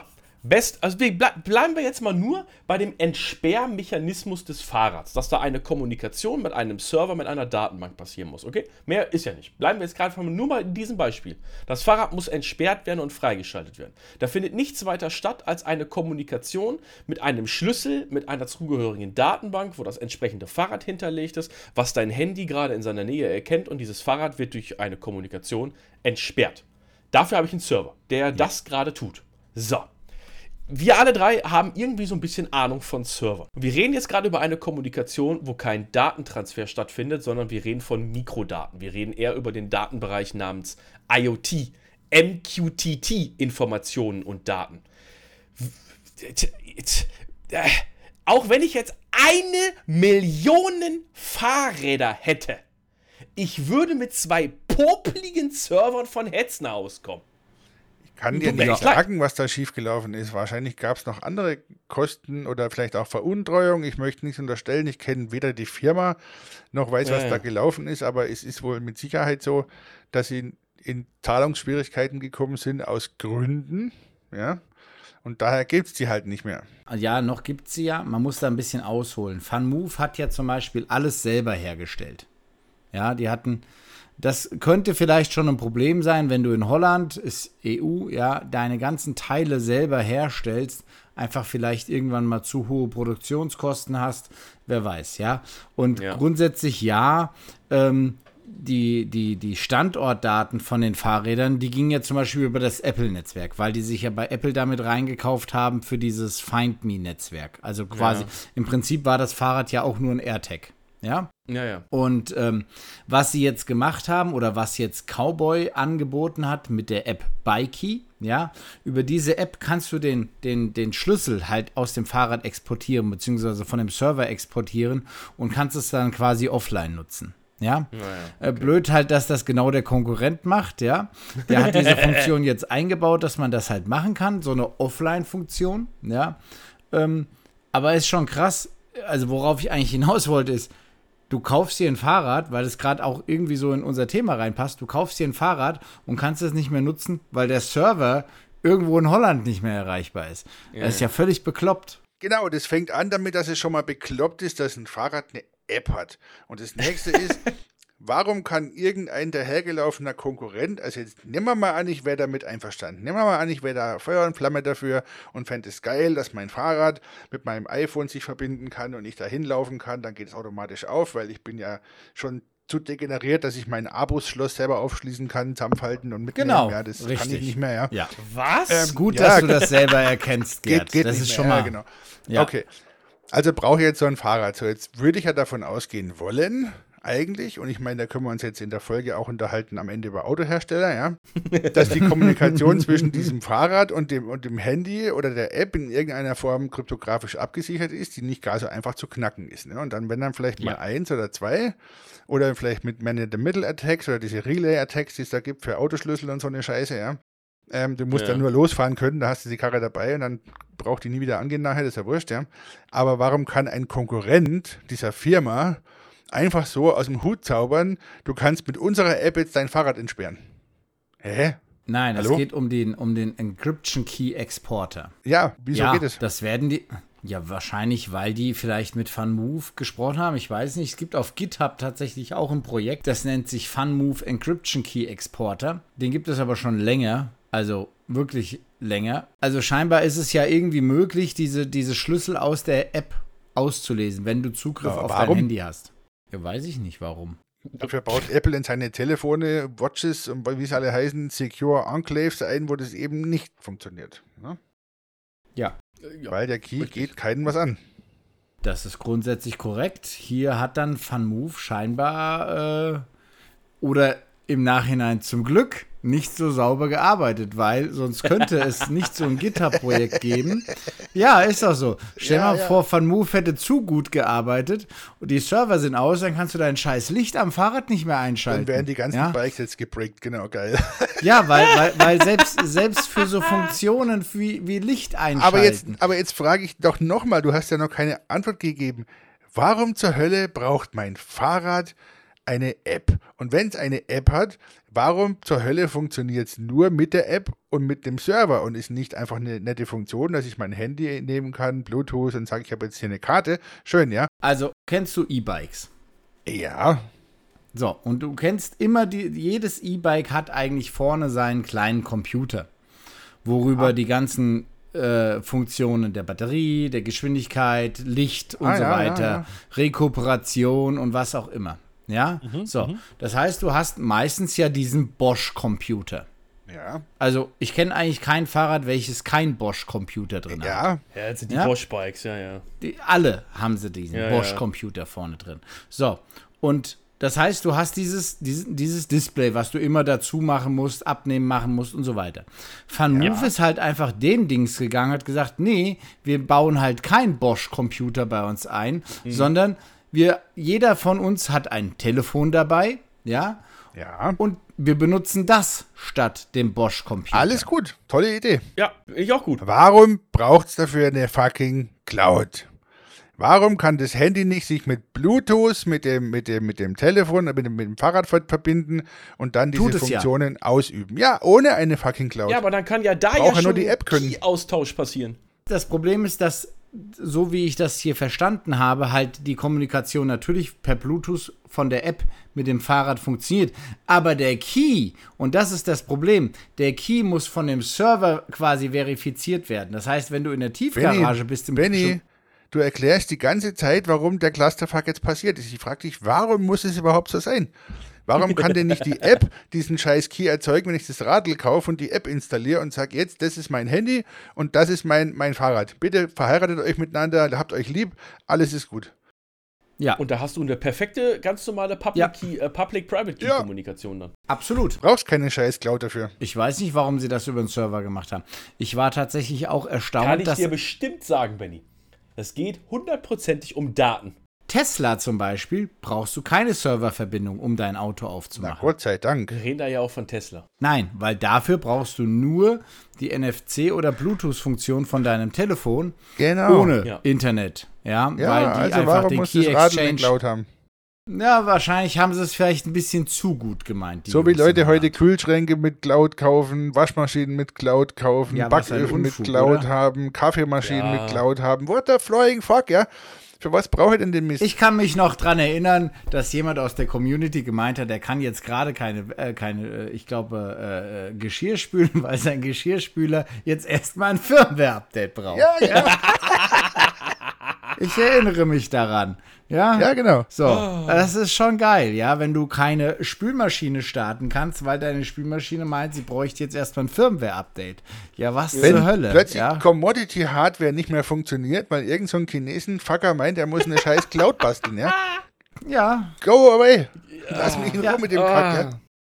best, also bleiben wir jetzt mal nur bei dem Entsperrmechanismus des Fahrrads, dass da eine Kommunikation mit einem Server, mit einer Datenbank passieren muss, okay? Mehr ist ja nicht. Bleiben wir jetzt gerade nur mal in diesem Beispiel. Das Fahrrad muss entsperrt werden und freigeschaltet werden. Da findet nichts weiter statt als eine Kommunikation mit einem Schlüssel, mit einer zugehörigen Datenbank, wo das entsprechende Fahrrad hinterlegt ist, was dein Handy gerade in seiner Nähe erkennt und dieses Fahrrad wird durch eine Kommunikation entsperrt. Dafür habe ich einen Server, der das gerade tut. So. Wir alle drei haben irgendwie so ein bisschen Ahnung von Server. Wir reden jetzt gerade über eine Kommunikation, wo kein Datentransfer stattfindet, sondern wir reden von Mikrodaten. Wir reden eher über den Datenbereich namens IoT, MQTT, Informationen und Daten. Auch wenn ich jetzt eine Million Fahrräder hätte, ich würde mit zwei popligen Servern von Hetzner auskommen. Kann dir nicht sagen, was da schiefgelaufen ist. Wahrscheinlich gab es noch andere Kosten oder vielleicht auch Veruntreuung. Ich möchte nichts unterstellen. Ich kenne weder die Firma noch weiß, Ja, was ja. da gelaufen ist, aber es ist wohl mit Sicherheit so, dass sie in, in Zahlungsschwierigkeiten gekommen sind aus Gründen. Ja. Und daher gibt es die halt nicht mehr. Ja, noch gibt sie ja. Man muss da ein bisschen ausholen. FunMove hat ja zum Beispiel alles selber hergestellt. Ja, die hatten. Das könnte vielleicht schon ein Problem sein, wenn du in Holland, ist EU, ja, deine ganzen Teile selber herstellst, einfach vielleicht irgendwann mal zu hohe Produktionskosten hast, wer weiß, ja. Und Ja. grundsätzlich ja, ähm, die, die, die Standortdaten von den Fahrrädern, die gingen ja zum Beispiel über das Apple-Netzwerk, weil die sich ja bei Apple damit reingekauft haben für dieses Find Me-Netzwerk. Also quasi, Ja. im Prinzip war das Fahrrad ja auch nur ein AirTag. Ja, Ja, ja. und ähm, was sie jetzt gemacht haben oder was jetzt Cowboy angeboten hat mit der App Bikey, ja, über diese App kannst du den, den, den Schlüssel halt aus dem Fahrrad exportieren, beziehungsweise von dem Server exportieren und kannst es dann quasi offline nutzen. Ja, äh, blöd halt, dass das genau der Konkurrent macht, ja. Der hat diese [LAUGHS] Funktion jetzt eingebaut, dass man das halt machen kann, so eine Offline-Funktion, ja. Ähm, aber ist schon krass, also worauf ich eigentlich hinaus wollte, ist, du kaufst dir ein Fahrrad, weil es gerade auch irgendwie so in unser Thema reinpasst, du kaufst dir ein Fahrrad und kannst es nicht mehr nutzen, weil der Server irgendwo in Holland nicht mehr erreichbar ist. das ist ja völlig bekloppt. Genau, das fängt an damit, dass es schon mal bekloppt ist, dass ein Fahrrad eine App hat. Und das nächste ist, [LAUGHS] warum kann irgendein dahergelaufener Konkurrent, also jetzt nehmen wir mal an, ich wäre damit einverstanden, nehmen wir mal an, ich wäre da Feuer und Flamme dafür und fände es geil, dass mein Fahrrad mit meinem iPhone sich verbinden kann und ich da hinlaufen kann, dann geht es automatisch auf, weil ich bin ja schon zu degeneriert, dass ich mein Abus-Schloss selber aufschließen kann, zusammenfalten und mitnehmen. Genau, ja, das kann richtig. ich nicht mehr, ja. Ja. Was? Ähm, Gut, Ja, dass du das selber erkennst, [LAUGHS] Gerd. Geht, geht das nicht ist mehr, schon ja, mal. genau. Ja. Okay. Also brauche ich jetzt so ein Fahrrad. So, jetzt würde ich ja davon ausgehen wollen, eigentlich, und ich meine, da können wir uns jetzt in der Folge auch unterhalten, am Ende über Autohersteller, ja, [LAUGHS] dass die Kommunikation zwischen diesem Fahrrad und dem, und dem Handy oder der App in irgendeiner Form kryptografisch abgesichert ist, die nicht gar so einfach zu knacken ist. Ne? Und dann, wenn dann vielleicht mal Ja. eins oder zwei oder vielleicht mit Man-in-the-Middle-Attacks oder diese Relay-Attacks, die es da gibt für Autoschlüssel und so eine Scheiße, ja, Ähm, du musst Ja. dann nur losfahren können, da hast du die Karre dabei und dann braucht die nie wieder angehen nachher, das ist ja wurscht, ja. Aber warum kann ein Konkurrent dieser Firma einfach so aus dem Hut zaubern, du kannst mit unserer App jetzt dein Fahrrad entsperren? Hä? Nein, es Hallo? geht um den, um den Encryption Key Exporter. Ja, wieso ja, geht es? das werden die. Ja, wahrscheinlich, weil die vielleicht mit FunMove gesprochen haben. Ich weiß nicht. Es gibt auf GitHub tatsächlich auch ein Projekt, das nennt sich FunMove Encryption Key Exporter. Den gibt es aber schon länger. Also wirklich länger. Also scheinbar ist es ja irgendwie möglich, diese, diese Schlüssel aus der App auszulesen, wenn du Zugriff Ja, auf dein Handy hast. Ja, weiß ich nicht warum. Dafür baut Apple in seine Telefone, Watches und wie sie alle heißen, Secure Enclaves ein, wo das eben nicht funktioniert. Ne? Ja, Äh, ja. Weil der Key richtig. geht keinem was an. Das ist grundsätzlich korrekt. Hier hat dann FunMove scheinbar äh, oder im Nachhinein zum Glück nicht so sauber gearbeitet, weil sonst könnte es [LAUGHS] nicht so ein GitHub-Projekt geben. Ja, ist auch so. Stell Ja, mal ja. vor, FunMove hätte zu gut gearbeitet und die Server sind aus, dann kannst du dein scheiß Licht am Fahrrad nicht mehr einschalten. Dann werden die ganzen ja? Bikes jetzt gebrickt, genau, geil. [LAUGHS] Ja, weil, weil, weil [LAUGHS] selbst, selbst für so Funktionen wie, wie Licht einschalten. Aber jetzt, aber jetzt frage ich doch nochmal, du hast ja noch keine Antwort gegeben. Warum zur Hölle braucht mein Fahrrad eine App? Und wenn es eine App hat, warum zur Hölle funktioniert es nur mit der App und mit dem Server und ist nicht einfach eine nette Funktion, dass ich mein Handy nehmen kann, Bluetooth und sage, ich habe jetzt hier eine Karte? Schön, ja? also, kennst du E-Bikes? Ja, So, und du kennst immer, die, jedes E-Bike hat eigentlich vorne seinen kleinen Computer, worüber die ganzen äh, Funktionen der Batterie, der Geschwindigkeit, Licht und Ah, so ja, weiter, ja, ja. Rekuperation und was auch immer. Ja, so. Das heißt, du hast meistens ja diesen Bosch-Computer. ja, Also, ich kenne eigentlich kein Fahrrad, welches kein Bosch-Computer drin hat. ja. Ja, jetzt sind die Ja? Bosch-Bikes, ja, ja. Die, alle haben sie diesen Ja, Bosch-Computer vorne drin. So, und das heißt, du hast dieses, dieses, dieses Display, was du immer dazu machen musst, abnehmen machen musst und so weiter. FunMove ist halt einfach den Dings gegangen, hat gesagt, nee, wir bauen halt kein Bosch-Computer bei uns ein, Mhm. sondern wir, jeder von uns hat ein Telefon dabei, ja, Ja, und wir benutzen das statt dem Bosch-Computer. alles gut. Tolle Idee. Ja, ich auch gut. Warum braucht es dafür eine fucking Cloud? Warum kann das Handy nicht sich mit Bluetooth, mit dem, mit dem, mit dem Telefon, mit dem, mit dem Fahrrad ver- verbinden und dann diese es ja. Funktionen ausüben? Ja, ohne eine fucking Cloud. Ja, aber dann kann ja da Braucht ja schon nur die App können. Key-Austausch passieren. Das Problem ist, dass, so wie ich das hier verstanden habe, halt die Kommunikation natürlich per Bluetooth von der App mit dem Fahrrad funktioniert. Aber der Key, und das ist das Problem, der Key muss von dem Server quasi verifiziert werden. Das heißt, wenn du in der Tiefgarage bist, im Benny, du erklärst die ganze Zeit, warum der Clusterfuck jetzt passiert ist. Ich frage dich, warum muss es überhaupt so sein? Warum kann denn nicht die [LAUGHS] App diesen scheiß Key erzeugen, wenn ich das Radl kaufe und die App installiere und sage, jetzt, das ist mein Handy und das ist mein, mein Fahrrad. Bitte verheiratet euch miteinander, habt euch lieb, alles ist gut. ja, Und da hast du eine perfekte, ganz normale Ja. Public Key, äh, Ja. Key-Kommunikation dann. absolut. Brauchst keine scheiß Cloud dafür. Ich weiß nicht, warum sie das über den Server gemacht haben. Ich war tatsächlich auch Kann erstaunt, ich dass dir bestimmt sagen, Benny. Es geht hundertprozentig um Daten. Tesla zum Beispiel brauchst du keine Serververbindung, um dein Auto Na aufzumachen. Gott sei Dank. Wir reden da ja auch von Tesla. Nein, weil dafür brauchst du nur die NFC- oder Bluetooth-Funktion von deinem Telefon Genau. ohne Ja. Internet. Ja, Ja, weil die also einfach warum den muss Key das Exchange. Cloud haben? Ja, wahrscheinlich haben sie es vielleicht ein bisschen zu gut gemeint. die So wie Leute heute. Kühlschränke mit Cloud kaufen, Waschmaschinen mit Cloud kaufen, Ja, Backöfen mit Unfug, Cloud oder? haben, Kaffeemaschinen Ja. mit Cloud haben. What the flying fuck, ja? Für was brauche ich denn den Mist? Ich kann mich noch dran erinnern, dass jemand aus der Community gemeint hat, er kann jetzt gerade keine, äh, keine, äh, ich glaube, äh, äh, Geschirr spülen, [LAUGHS] weil sein Geschirrspüler jetzt erstmal ein Firmware-Update braucht. ja, ja, [LAUGHS] Ich erinnere mich daran. Ja, ja, genau. So, das ist schon geil, ja, wenn du keine Spülmaschine starten kannst, weil deine Spülmaschine meint, sie bräuchte jetzt erstmal ein Firmware-Update. Ja, was Wenn zur Hölle? plötzlich ja? Commodity-Hardware nicht mehr funktioniert, weil irgend so ein Chinesen-Fucker meint, er muss eine scheiß Cloud basteln, ja? ja, Go away! Lass mich in Ruhe Ja. mit dem Kack, ja?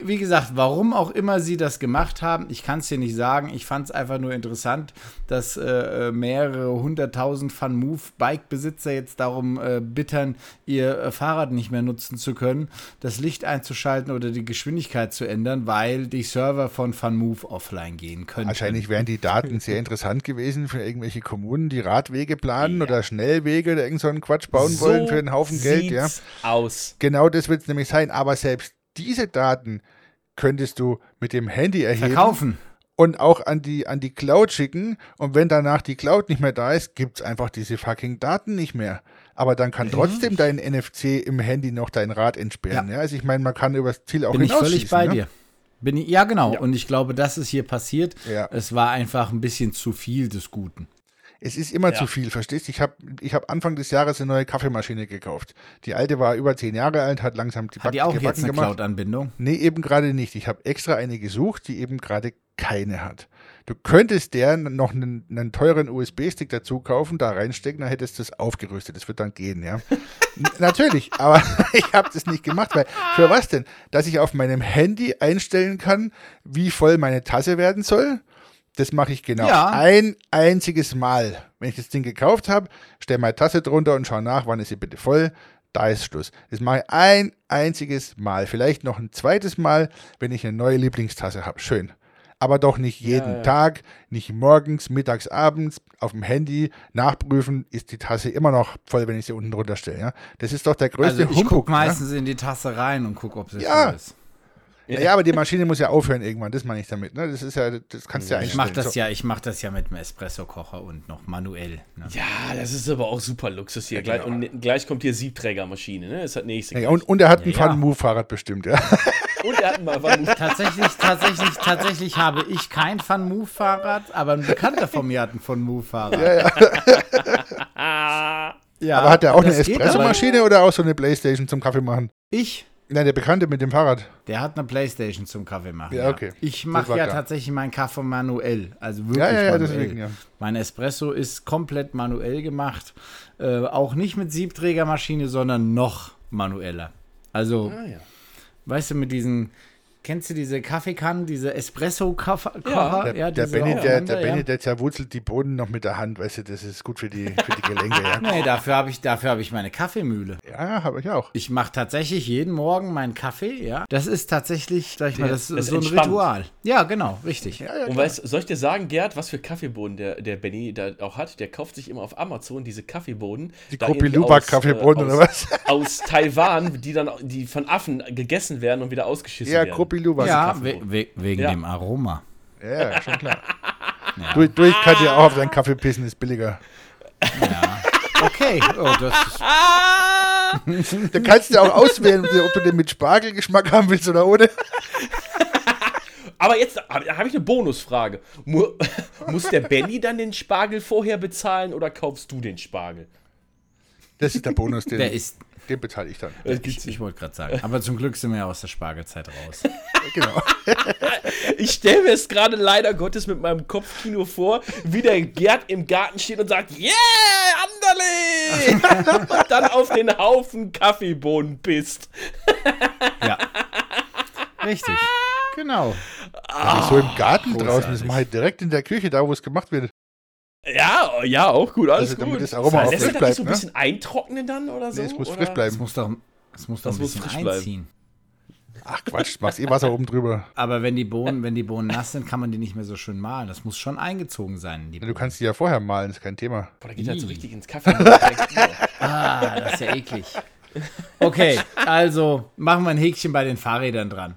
Wie gesagt, warum auch immer sie das gemacht haben, ich kann es dir nicht sagen. Ich fand es einfach nur interessant, dass äh, mehrere hunderttausend Fun Move Bike-Besitzer jetzt darum äh, bittern, ihr äh, Fahrrad nicht mehr nutzen zu können, das Licht einzuschalten oder die Geschwindigkeit zu ändern, weil die Server von Fun Move offline gehen können. Wahrscheinlich wären die Daten sehr interessant gewesen für irgendwelche Kommunen, die Radwege planen ja. oder Schnellwege oder irgend so einen Quatsch bauen so wollen für einen Haufen Geld. Ja. aus. Genau das wird es nämlich sein. Aber selbst diese Daten könntest du mit dem Handy erheben. Verkaufen. Und auch an die, an die Cloud schicken. Und wenn danach die Cloud nicht mehr da ist, gibt es einfach diese fucking Daten nicht mehr. Aber dann kann trotzdem dein NFC im Handy noch dein Rad entsperren. Ja. ja? Also ich meine, man kann übers Ziel auch Bin ich völlig bei ne? dir. Bin ich, ja, genau. Ja. Und ich glaube, das ist hier passiert. Ja. Es war einfach ein bisschen zu viel des Guten. Es ist immer ja. zu viel, verstehst du? Ich habe ich hab Anfang des Jahres eine neue Kaffeemaschine gekauft. Die alte war über zehn Jahre alt, hat langsam die Hat die auch jetzt eine Cloud-Anbindung? Nee, eben gerade nicht. Ich habe extra eine gesucht, die eben gerade keine hat. Du könntest der noch einen, einen teuren USB-Stick dazu kaufen, da reinstecken, dann hättest du das aufgerüstet. Das wird dann gehen, ja. Natürlich, [LAUGHS] aber [LAUGHS] ich habe das nicht gemacht, weil für was denn? Dass ich auf meinem Handy einstellen kann, wie voll meine Tasse werden soll das mache ich genau ja. ein einziges Mal. Wenn ich das Ding gekauft habe, stelle meine Tasse drunter und schaue nach, wann ist sie bitte voll. Da ist Schluss. Das mache ich ein einziges Mal. Vielleicht noch ein zweites Mal, wenn ich eine neue Lieblingstasse habe. Schön. Aber doch nicht jeden ja, ja. Tag, nicht morgens, mittags, abends auf dem Handy nachprüfen, ist die Tasse immer noch voll, wenn ich sie unten drunter stelle. Ja? Das ist doch der größte also ich Humbug. Ich gucke meistens in die Tasse rein und gucke, ob sie voll ist. Ja, ja, aber die Maschine muss ja aufhören irgendwann, das meine ich damit. Ne? Das ist ja, das kannst du ja Ich mache das so. ja, ich mache das ja mit einem Espresso-Kocher und noch manuell. Ne? Ja, das ist aber auch super Luxus hier. Ja, genau. Und gleich kommt hier Siebträgermaschine, ne? Das hat nächste. Ja, und, und er hat ein ja, Fun-Move-Fahrrad bestimmt, ja. [LAUGHS] Und er hat ein Fun-Move. Tatsächlich, tatsächlich, tatsächlich habe ich kein Fun-Move-Fahrrad, aber ein Bekannter von mir hat ein Fun-Move-Fahrrad. Ja, ja. [LAUGHS] ja. Aber hat er auch eine Espresso-Maschine oder auch so eine Playstation zum Kaffee machen? Ich? Nein, der Bekannte mit dem Fahrrad. Der hat eine Playstation zum Kaffee machen. Ja, okay. Ich mache ja klar. tatsächlich meinen Kaffee manuell. Also wirklich ja, ja, ja, manuell. Deswegen, ja. Mein Espresso ist komplett manuell gemacht. Äh, auch nicht mit Siebträgermaschine, sondern noch manueller. Also, ah, ja. weißt du, mit diesen Kennst du diese Kaffeekannen, diese Espresso-Kocher? Ja, der, ja, der, Benny, der, der Benny, der zerwurzelt die Boden noch mit der Hand, weißt du, das ist gut für die, für die Gelenke. ja. [LAUGHS] Nee, dafür habe ich, hab ich meine Kaffeemühle. Ja, habe ich auch. Ich mache tatsächlich jeden Morgen meinen Kaffee, ja. Das ist tatsächlich, sag ich mal, das, ist so ein entspannt. Ritual. Ja, genau, richtig. Ja, ja, Und weißt, soll ich dir sagen, Gerd, was für Kaffeebohnen der, der Benny da auch hat? Der kauft sich immer auf Amazon diese Kaffeebohnen. Die Kopi-Luwak-Kaffeebohnen äh, oder was? [LAUGHS] Aus Taiwan, die dann die von Affen gegessen werden und wieder ausgeschissen ja, werden. Ja, Kopi-Luwak. Ja, we we wegen ja. dem Aroma. Ja, schon klar. Ja. Durch, durch kann ja auch auf deinen Kaffee pissen, ist billiger. Ja. Okay, oh, das ist. [LAUGHS] da kannst du auch auswählen, ob du den mit Spargelgeschmack haben willst oder ohne. Aber jetzt habe hab ich eine Bonusfrage. Muss der Benny dann den Spargel vorher bezahlen oder kaufst du den Spargel? Das ist der Bonus, den, der ist, den bezahle ich dann. Ich, ich wollte gerade sagen. Aber zum Glück sind wir ja aus der Spargelzeit raus. [LAUGHS] genau. [LAUGHS] ich stelle mir es gerade leider Gottes mit meinem Kopfkino vor, wie der Gerd im Garten steht und sagt, yeah, Anderle! [LAUGHS] und dann auf den Haufen Kaffeebohnen pisst. ja. Richtig. Genau. Ah, so im Garten großartig. draußen, das mache ich direkt in der Küche, da wo es gemacht wird. Ja, ja, auch gut, alles also, gut. Das Aroma Lässt du das nicht so ein ne? bisschen eintrocknen dann oder so? Nee, es muss oder? frisch bleiben. Es muss doch, es muss doch ein bisschen frisch einziehen. Ach Quatsch, machst eh Wasser oben drüber. [LAUGHS] Aber wenn die Bohnen, wenn die Bohnen nass sind, kann man die nicht mehr so schön malen. Das muss schon eingezogen sein. du kannst die ja vorher malen, ist kein Thema. Boah, da geht halt so richtig ins Kaffee. [LAUGHS] ah, das ist ja eklig. Okay, also machen wir ein Häkchen bei den Fahrrädern dran.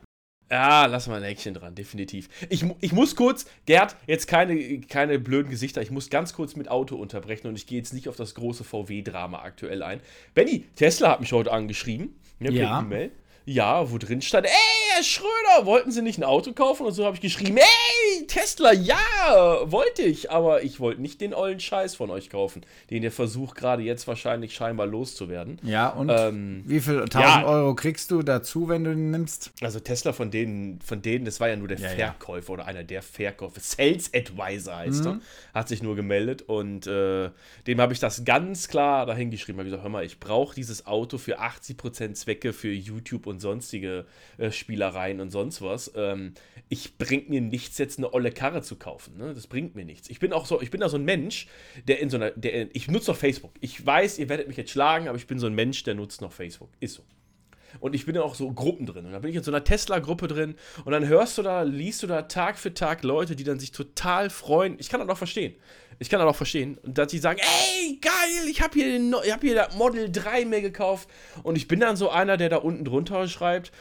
Ja, lass mal ein Häkchen dran, definitiv. Ich, ich muss kurz, Gerd, jetzt keine, keine blöden Gesichter, ich muss ganz kurz mit Auto unterbrechen und ich gehe jetzt nicht auf das große VW-Drama aktuell ein. Benny, Tesla hat mich heute angeschrieben, ne, ja. per E-Mail. Ja, wo drin stand, ey, Herr Schröder, wollten Sie nicht ein Auto kaufen? Und so habe ich geschrieben, ey, Tesla, ja, wollte ich, aber ich wollte nicht den ollen Scheiß von euch kaufen, den der versucht gerade jetzt wahrscheinlich scheinbar loszuwerden. Ja, und ähm, wie viel tausend ja, Euro kriegst du dazu, wenn du den nimmst? Also Tesla von denen, von denen, das war ja nur der ja, Verkäufer ja. oder einer der Verkäufer, Sales Advisor heißt mhm. er, hat sich nur gemeldet und äh, dem habe ich das ganz klar dahingeschrieben, habe gesagt, hör mal, ich brauche dieses Auto für 80% Zwecke für YouTube und und sonstige äh, Spielereien und sonst was. Ähm, ich bringt mir nichts, jetzt eine olle Karre zu kaufen. Ne? Das bringt mir nichts. Ich bin auch so, ich bin da so ein Mensch, der in so einer, der, ich nutze noch Facebook. Ich weiß, ihr werdet mich jetzt schlagen, aber ich bin so ein Mensch, der nutzt noch Facebook. Ist so. Und ich bin ja auch so Gruppen drin. Und da bin ich in so einer Tesla-Gruppe drin. Und dann hörst du da, liest du da Tag für Tag Leute, die dann sich total freuen. Ich kann das auch verstehen. Ich kann das auch verstehen. Dass sie sagen, ey, geil, ich habe hier, hab hier das Model 3 mehr gekauft. Und ich bin dann so einer, der da unten drunter schreibt,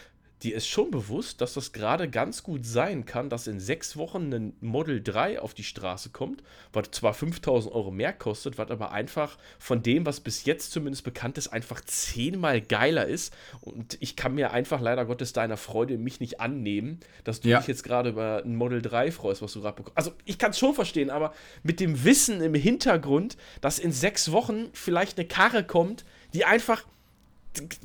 dir ist schon bewusst, dass das gerade ganz gut sein kann, dass in sechs Wochen ein Model 3 auf die Straße kommt, was zwar 5000 Euro mehr kostet, was aber einfach von dem, was bis jetzt zumindest bekannt ist, einfach zehnmal geiler ist. Und ich kann mir einfach leider Gottes deiner Freude mich nicht annehmen, dass du ja. dich jetzt gerade über ein Model 3 freust, was du gerade bekommst. Also ich kann es schon verstehen, aber mit dem Wissen im Hintergrund, dass in sechs Wochen vielleicht eine Karre kommt, die einfach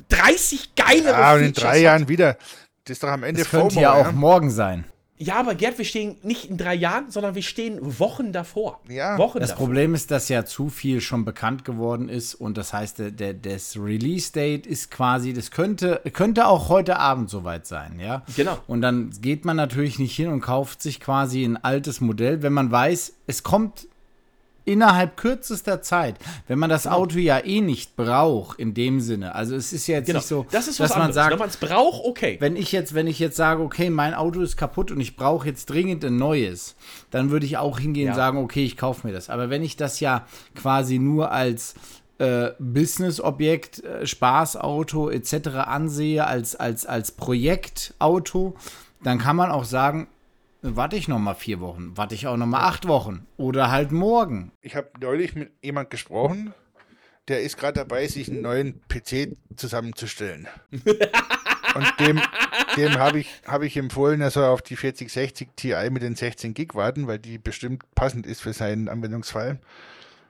30 geilere Ja, und in drei hat. Jahren wieder. Das ist doch am Ende Das könnte FOMO, ja auch morgen sein. Ja, aber Gerd, wir stehen nicht in drei Jahren, sondern wir stehen Wochen davor. Ja. Wochen das davor. Problem ist, dass ja zu viel schon bekannt geworden ist und das heißt, der, der, das Release-Date ist quasi, das könnte, könnte auch heute Abend soweit sein, ja. Genau. Und dann geht man natürlich nicht hin und kauft sich quasi ein altes Modell, wenn man weiß, es kommt innerhalb kürzester Zeit, wenn man das genau. Auto ja eh nicht braucht in dem Sinne. Also es ist ja jetzt genau. nicht so, das ist dass man sagt, wenn man es braucht, okay. Wenn ich jetzt, wenn ich jetzt sage, okay, mein Auto ist kaputt und ich brauche jetzt dringend ein neues, dann würde ich auch hingehen ja. und sagen, okay, ich kaufe mir das. Aber wenn ich das ja quasi nur als äh, Business-Objekt, äh, Spaßauto etc. ansehe, als, als, als Projektauto, dann kann man auch sagen, warte ich noch mal vier Wochen, warte ich auch noch mal acht Wochen oder halt morgen. Ich habe neulich mit jemand gesprochen, der ist gerade dabei, sich einen neuen PC zusammenzustellen. [LAUGHS] Und dem, dem habe ich, hab ich empfohlen, er soll auf die 4060 Ti mit den 16 Gig warten, weil die bestimmt passend ist für seinen Anwendungsfall.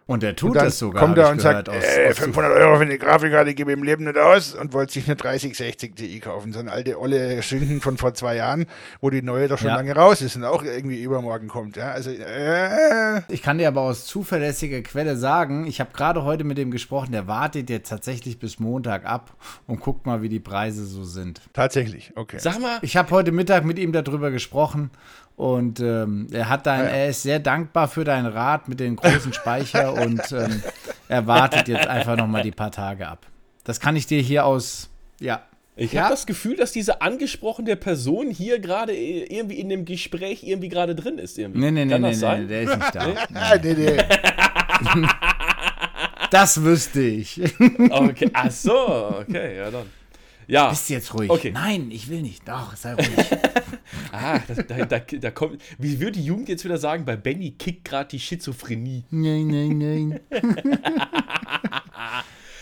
Und er tut und das sogar. Kommt er und sagt, aus, äh, 500 Euro für eine Grafikkarte gebe ich im Leben nicht aus und wollte sich eine 3060 Ti kaufen. So eine alte, olle Schinken von vor zwei Jahren, wo die neue doch schon ja. lange raus ist und auch irgendwie übermorgen kommt. Ja, also, äh. Ich kann dir aber aus zuverlässiger Quelle sagen, ich habe gerade heute mit dem gesprochen, der wartet jetzt tatsächlich bis Montag ab und guckt mal, wie die Preise so sind. Tatsächlich, okay. Sag mal. Ich habe heute Mittag mit ihm darüber gesprochen und ähm, er hat dein, ja. er ist sehr dankbar für deinen Rat mit dem großen Speicher [LAUGHS] und ähm, er wartet jetzt einfach noch mal die paar Tage ab. Das kann ich dir hier aus, ja. Ich ja? habe das Gefühl, dass diese angesprochene Person hier gerade irgendwie in dem Gespräch irgendwie gerade drin ist. Irgendwie. Nee, nee, nee, nee, nee, der ist nicht da. nee, nee. nee. [LAUGHS] das wüsste ich. okay, ach so, okay, ja dann. Ja. Bist du jetzt ruhig? Okay. Nein, ich will nicht. Doch, sei ruhig. [LAUGHS] ah, da, da, da, da, kommt. Wie würde die Jugend jetzt wieder sagen? Bei Benny kickt gerade die Schizophrenie. Nein, nein, nein. [LAUGHS]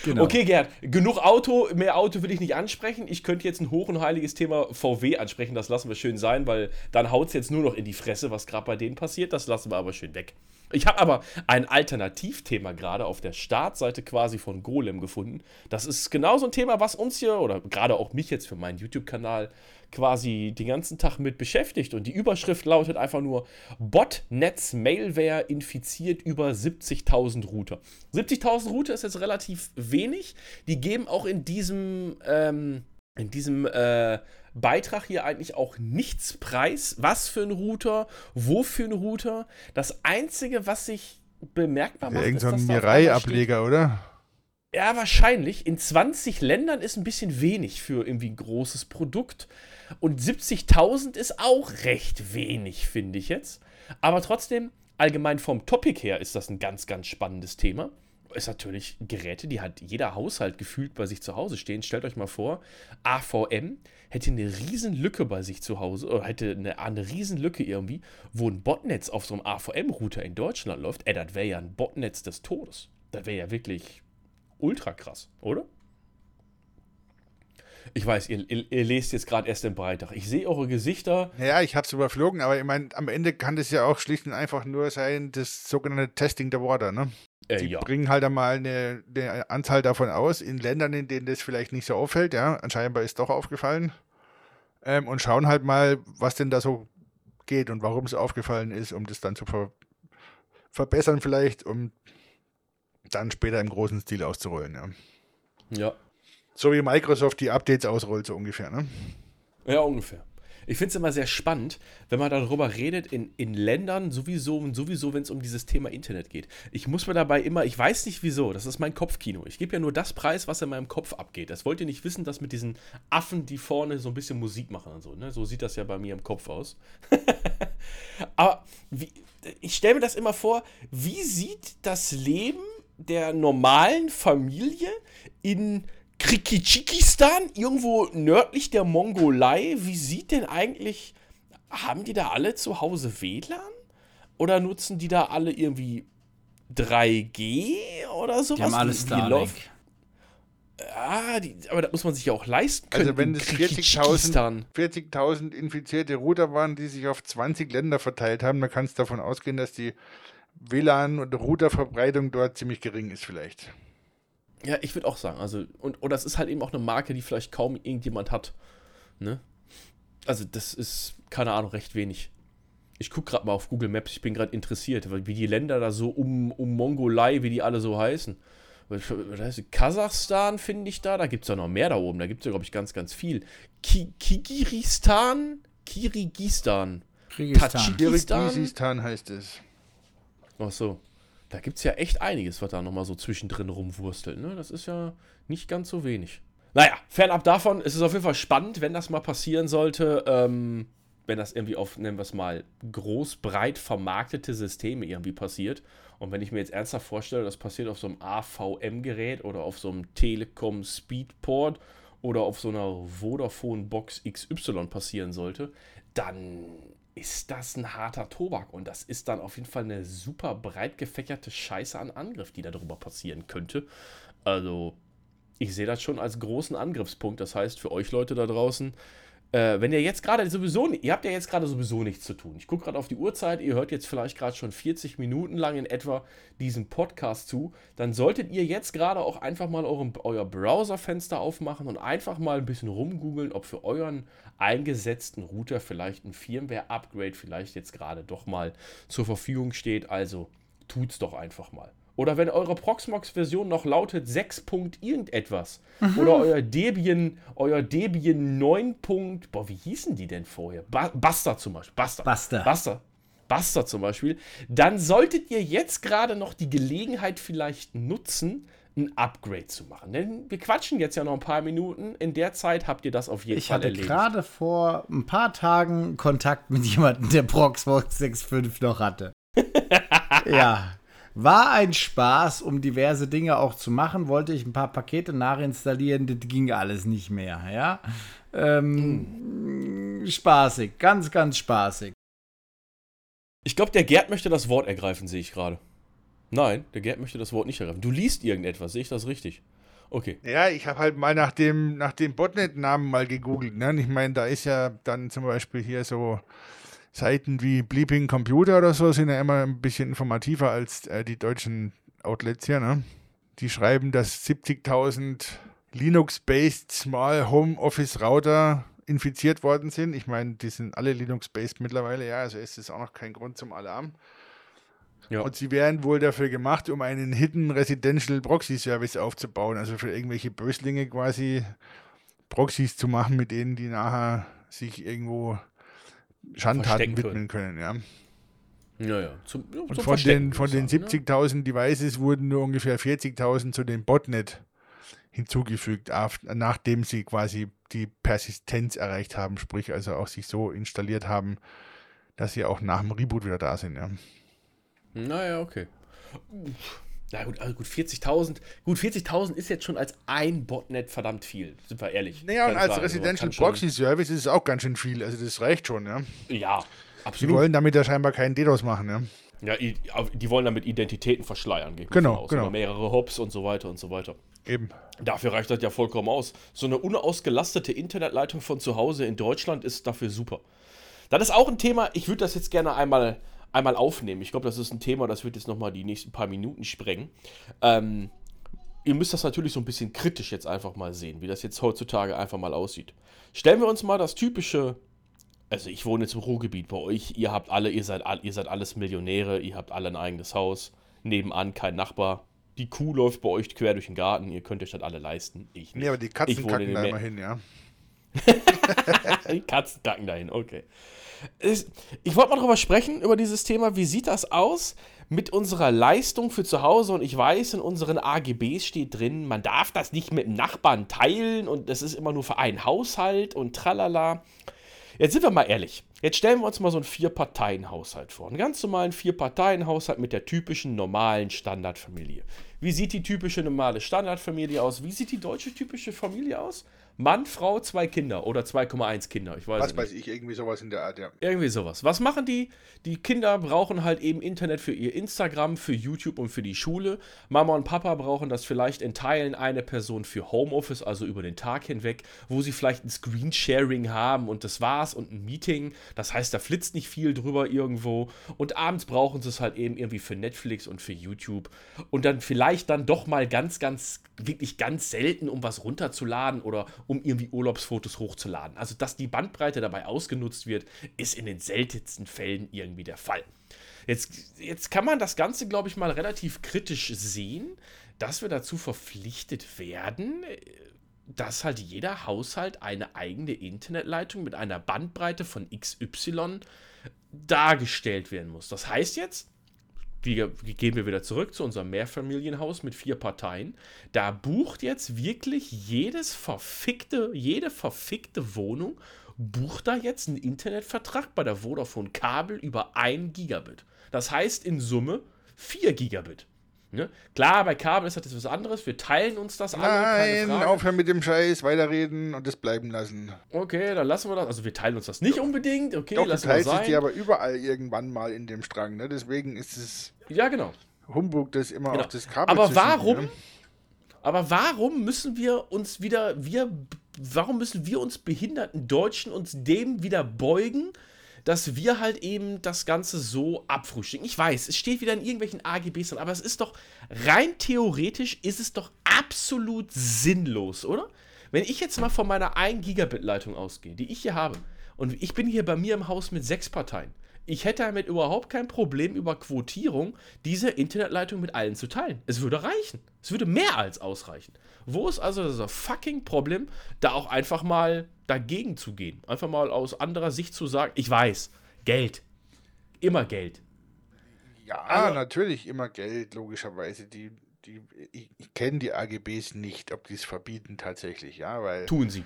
Genau. Okay, Gerd, genug Auto, mehr Auto will ich nicht ansprechen. Ich könnte jetzt ein hoch und heiliges Thema VW ansprechen, das lassen wir schön sein, weil dann haut es jetzt nur noch in die Fresse, was gerade bei denen passiert. Das lassen wir aber schön weg. Ich habe aber ein Alternativthema gerade auf der Startseite quasi von Golem gefunden. Das ist genau so ein Thema, was uns hier oder gerade auch mich jetzt für meinen YouTube-Kanal quasi den ganzen Tag mit beschäftigt. Und die Überschrift lautet einfach nur: Botnetz Mailware infiziert über 70.000 Router. 70.000 Router ist jetzt relativ wenig. Die geben auch in diesem, ähm, in diesem äh, Beitrag hier eigentlich auch nichts preis. Was für ein Router, wo für ein Router. Das Einzige, was sich bemerkbar macht, Irgend so ein Mirai-Ableger, oder? Ja, wahrscheinlich. In 20 Ländern ist ein bisschen wenig für irgendwie ein großes Produkt. Und 70.000 ist auch recht wenig, finde ich jetzt. Aber trotzdem, allgemein vom Topic her ist das ein ganz, ganz spannendes Thema. Ist natürlich Geräte, die hat jeder Haushalt gefühlt bei sich zu Hause stehen. Stellt euch mal vor, AVM hätte eine riesen Lücke bei sich zu Hause, oder hätte eine, eine riesen Lücke irgendwie, wo ein Botnetz auf so einem AVM-Router in Deutschland läuft. Ey, das wäre ja ein Botnetz des Todes. Das wäre ja wirklich ultra krass, oder? Ich weiß, ihr, ihr, ihr lest jetzt gerade erst den Beitrag. Ich sehe eure Gesichter. Ja, ich habe es überflogen, aber ich meine, am Ende kann das ja auch schlicht und einfach nur sein, das sogenannte Testing the Water, ne? Äh, Die ja. bringen halt einmal eine, eine, Anzahl davon aus, in Ländern, in denen das vielleicht nicht so auffällt, ja, anscheinend ist doch aufgefallen. Ähm, und schauen halt mal, was denn da so geht und warum es aufgefallen ist, um das dann zu ver verbessern vielleicht, um dann später im großen Stil auszurollen, ja. Ja, So wie Microsoft die Updates ausrollt, so ungefähr, ne? Ja, ungefähr. Ich finde es immer sehr spannend, wenn man darüber redet, in, in Ländern sowieso und sowieso, wenn es um dieses Thema Internet geht. Ich muss mir dabei immer, ich weiß nicht wieso, das ist mein Kopfkino. Ich gebe ja nur das Preis, was in meinem Kopf abgeht. Das wollt ihr nicht wissen, dass mit diesen Affen, die vorne so ein bisschen Musik machen und so. Ne? So sieht das ja bei mir im Kopf aus. [LAUGHS] Aber wie, ich stelle mir das immer vor, wie sieht das Leben der normalen Familie in Krikichikistan, irgendwo nördlich der Mongolei. Wie sieht denn eigentlich, haben die da alle zu Hause WLAN? Oder nutzen die da alle irgendwie 3G oder sowas? Die haben alles Starlink. Ah, die, aber das muss man sich ja auch leisten können. Also wenn es Kirgisistan. 40.000 40.000 infizierte Router waren, die sich auf 20 Länder verteilt haben, dann kannst du davon ausgehen, dass die WLAN- und Routerverbreitung dort ziemlich gering ist vielleicht. Ja, ich würde auch sagen. Also, und, oder es ist halt eben auch eine Marke, die vielleicht kaum irgendjemand hat. Ne? Also, das ist, keine Ahnung, recht wenig. Ich gucke gerade mal auf Google Maps, ich bin gerade interessiert, wie die Länder da so um, um Mongolei, wie die alle so heißen. Was was heißt, das? Kasachstan finde ich da, da gibt es ja noch mehr da oben, da gibt es ja, glaube ich, ganz, ganz viel. Ki Kigiristan? Kirigistan. Kirgisistan? Kirgisistan heißt es. Ach so. Da gibt es ja echt einiges, was da nochmal so zwischendrin rumwurstelt. Ne? Das ist ja nicht ganz so wenig. Naja, fernab davon ist es auf jeden Fall spannend, wenn das mal passieren sollte. Ähm, wenn das irgendwie auf, nennen wir es mal, groß, breit vermarktete Systeme irgendwie passiert. Und wenn ich mir jetzt ernsthaft vorstelle, das passiert auf so einem AVM-Gerät oder auf so einem Telekom Speedport oder auf so einer Vodafone Box XY passieren sollte, dann ist das ein harter Tobak und das ist dann auf jeden Fall eine super breit gefächerte Scheiße an Angriff, die darüber passieren könnte. Also, ich sehe das schon als großen Angriffspunkt. Das heißt, für euch Leute da draußen, äh, wenn ihr jetzt gerade sowieso, ihr habt ja jetzt gerade sowieso nichts zu tun. Ich gucke gerade auf die Uhrzeit, ihr hört jetzt vielleicht gerade schon 40 Minuten lang in etwa diesen Podcast zu, dann solltet ihr jetzt gerade auch einfach mal euren, euer Browserfenster aufmachen und einfach mal ein bisschen rumgoogeln, ob für euren eingesetzten Router vielleicht ein Firmware-Upgrade vielleicht jetzt gerade doch mal zur Verfügung steht. Also tut's doch einfach mal. Oder wenn eure Proxmox-Version noch lautet 6. Punkt irgendetwas. Oder euer Debian, euer Debian 9. Punkt, boah, wie hießen die denn vorher? Ba Buster zum Beispiel. Buster. Buster. Buster. Buster zum Beispiel. Dann solltet ihr jetzt gerade noch die Gelegenheit vielleicht nutzen, ein Upgrade zu machen. Denn wir quatschen jetzt ja noch ein paar Minuten. In der Zeit habt ihr das auf jeden Ich Fall hatte erledigt. gerade vor ein paar Tagen Kontakt mit jemandem, der Proxmox 6.5 noch hatte. [LAUGHS] ja. War ein Spaß, um diverse Dinge auch zu machen. Wollte ich ein paar Pakete nachinstallieren, das ging alles nicht mehr, ja. Ähm, Spaßig, ganz, ganz spaßig. Ich glaube, der Gerd möchte das Wort ergreifen, sehe ich gerade. Nein, der Gerd möchte das Wort nicht ergreifen. Du liest irgendetwas, sehe ich das richtig? Okay. Ja, ich habe halt mal nach dem, nach dem Botnet-Namen mal gegoogelt. Ne? Ich meine, da ist ja dann zum Beispiel hier so Seiten wie Bleeping Computer oder so, sind ja immer ein bisschen informativer als äh, die deutschen Outlets hier. Ne? Die schreiben, dass 70.000 Linux-based Small Home Office Router infiziert worden sind. Ich meine, die sind alle Linux-based mittlerweile, ja, also ist es auch noch kein Grund zum Alarm. Ja. Und sie wären wohl dafür gemacht, um einen Hidden Residential Proxy Service aufzubauen, also für irgendwelche Böslinge quasi Proxys zu machen, mit denen die nachher sich irgendwo Schandtaten widmen können, ja. Naja, zum, ja, Und von den, von den würd ich sagen, ne? 70.000 Devices wurden nur ungefähr 40.000 zu dem Botnet hinzugefügt, nachdem sie quasi die Persistenz erreicht haben, sprich also auch sich so installiert haben, dass sie auch nach dem Reboot wieder da sind, ja. Naja, okay. Na gut, also gut, 40.000. Gut, 40.000 ist jetzt schon als ein Botnet verdammt viel, sind wir ehrlich. Naja, und als Frage, Residential man kann schon- Proxy Service ist es auch ganz schön viel, also das reicht schon, ja. Ja, Die absolut. wollen damit ja scheinbar keinen DDoS machen, ja. Ja, die wollen damit Identitäten verschleiern. ich Genau, aus. genau. Oder mehrere Hops und so weiter und so weiter. Eben. Dafür reicht das ja vollkommen aus. So eine unausgelastete Internetleitung von zu Hause in Deutschland ist dafür super. Das ist auch ein Thema, ich würde das jetzt gerne einmal, einmal aufnehmen. Ich glaube, das ist ein Thema, das wird jetzt nochmal die nächsten paar Minuten sprengen. Ähm, ihr müsst das natürlich so ein bisschen kritisch jetzt einfach mal sehen, wie das jetzt heutzutage einfach mal aussieht. Stellen wir uns mal das typische, also ich wohne jetzt im Ruhrgebiet bei euch, ihr habt alle, ihr seid, ihr seid alles Millionäre, ihr habt alle ein eigenes Haus, nebenan kein Nachbar, die Kuh läuft bei euch quer durch den Garten, ihr könnt euch das alle leisten. Ich nicht. Nee, aber die Katzen kacken da immer hin, ja. [LAUGHS] Die Katzen kacken dahin, okay. Ich wollte mal drüber sprechen, über dieses Thema. Wie sieht das aus mit unserer Leistung für zu Hause? Und ich weiß, in unseren AGBs steht drin, man darf das nicht mit dem Nachbarn teilen und das ist immer nur für einen Haushalt und tralala. Jetzt sind wir mal ehrlich. Jetzt stellen wir uns mal so einen Vier-Parteien-Haushalt vor. Einen ganz normalen Vier-Parteien-Haushalt mit der typischen normalen Standardfamilie. Wie sieht die typische normale Standardfamilie aus? Wie sieht die deutsche typische Familie aus? Mann, Frau, zwei Kinder oder 2,1 Kinder. Ich weiß Was weiß ich, irgendwie sowas in der Art, ja. Irgendwie sowas. Was machen die? Die Kinder brauchen halt eben Internet für ihr Instagram, für YouTube und für die Schule. Mama und Papa brauchen das vielleicht in Teilen eine Person für Homeoffice, also über den Tag hinweg, wo sie vielleicht ein Screensharing haben und das war's und ein Meeting. Das heißt, da flitzt nicht viel drüber irgendwo. Und abends brauchen sie es halt eben irgendwie für Netflix und für YouTube. Und dann vielleicht dann doch mal ganz, ganz, wirklich ganz selten, um was runterzuladen oder um irgendwie Urlaubsfotos hochzuladen. Also, dass die Bandbreite dabei ausgenutzt wird, ist in den seltensten Fällen irgendwie der Fall. Jetzt, jetzt kann man das Ganze, glaube ich, mal relativ kritisch sehen, dass wir dazu verpflichtet werden, dass halt jeder Haushalt eine eigene Internetleitung mit einer Bandbreite von XY dargestellt werden muss. Das heißt jetzt, wir, gehen wir wieder zurück zu unserem Mehrfamilienhaus mit vier Parteien. Da bucht jetzt wirklich jedes verfickte, jede verfickte Wohnung, bucht da jetzt einen Internetvertrag bei der Vodafone Kabel über 1 Gigabit. Das heißt in Summe 4 Gigabit. Ne? Klar, bei Kabel ist das was anderes. Wir teilen uns das alle. Nein, Frage. aufhören mit dem Scheiß, weiterreden und das bleiben lassen. Okay, dann lassen wir das. Also wir teilen uns das nicht unbedingt. Okay, Doch, lassen wir es sein. dir aber überall irgendwann mal in dem Strang, ne? Deswegen ist es ja, genau. Humbug, das immer Genau. auf das Kabel Aber warum, ne? aber warum müssen wir uns wieder, wir, warum müssen wir uns behinderten Deutschen uns dem wieder beugen, dass wir halt eben das Ganze so abfrühstücken? Ich weiß, es steht wieder in irgendwelchen AGBs drin, aber es ist doch, rein theoretisch ist es doch absolut sinnlos, oder? Wenn ich jetzt mal von meiner 1 Gigabit Leitung ausgehe, die ich hier habe, und ich bin hier bei mir im Haus mit sechs Parteien, ich hätte damit überhaupt kein Problem, über Quotierung diese Internetleitung mit allen zu teilen. Es würde reichen. Es würde mehr als ausreichen. Wo ist also das fucking Problem, da auch einfach mal dagegen zu gehen? Einfach mal aus anderer Sicht zu sagen, ich weiß, Geld. Immer Geld. Ja, Also- natürlich immer Geld, logischerweise. Die, die, ich ich kenne die AGBs nicht, ob die es verbieten tatsächlich, ja, weil, Tun sie.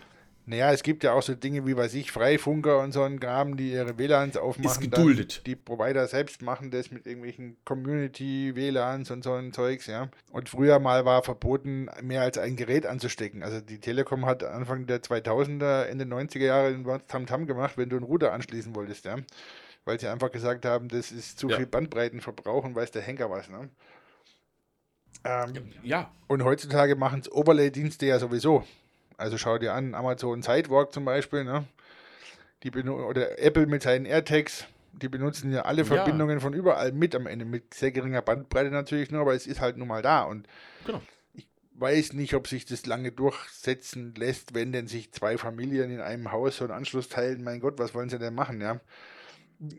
Naja, es gibt ja auch so Dinge wie, weiß ich, Freifunker und so einen Graben, die ihre WLANs aufmachen. dann geduldet. Die Provider selbst machen das mit irgendwelchen Community-WLANs und so ein Zeugs, ja. Und früher mal war verboten, mehr als ein Gerät anzustecken. Also die Telekom hat Anfang der 2000er, Ende 90er Jahre in Tamtam gemacht, wenn du einen Router anschließen wolltest, ja. Weil sie einfach gesagt haben, das ist zu Ja. viel Bandbreitenverbrauch und weiß der Henker was, ne? Ähm, Ja, und heutzutage machen es Overlay-Dienste ja sowieso. Also schau dir an, Amazon Sidewalk zum Beispiel, ne? Die oder Apple mit seinen AirTags, die benutzen ja alle Ja. Verbindungen von überall mit am Ende, mit sehr geringer Bandbreite natürlich nur, aber es ist halt nun mal da. Und genau. weiß nicht, ob sich das lange durchsetzen lässt, wenn denn sich zwei Familien in einem Haus so einen Anschluss teilen. Mein Gott, was wollen sie denn machen, ja?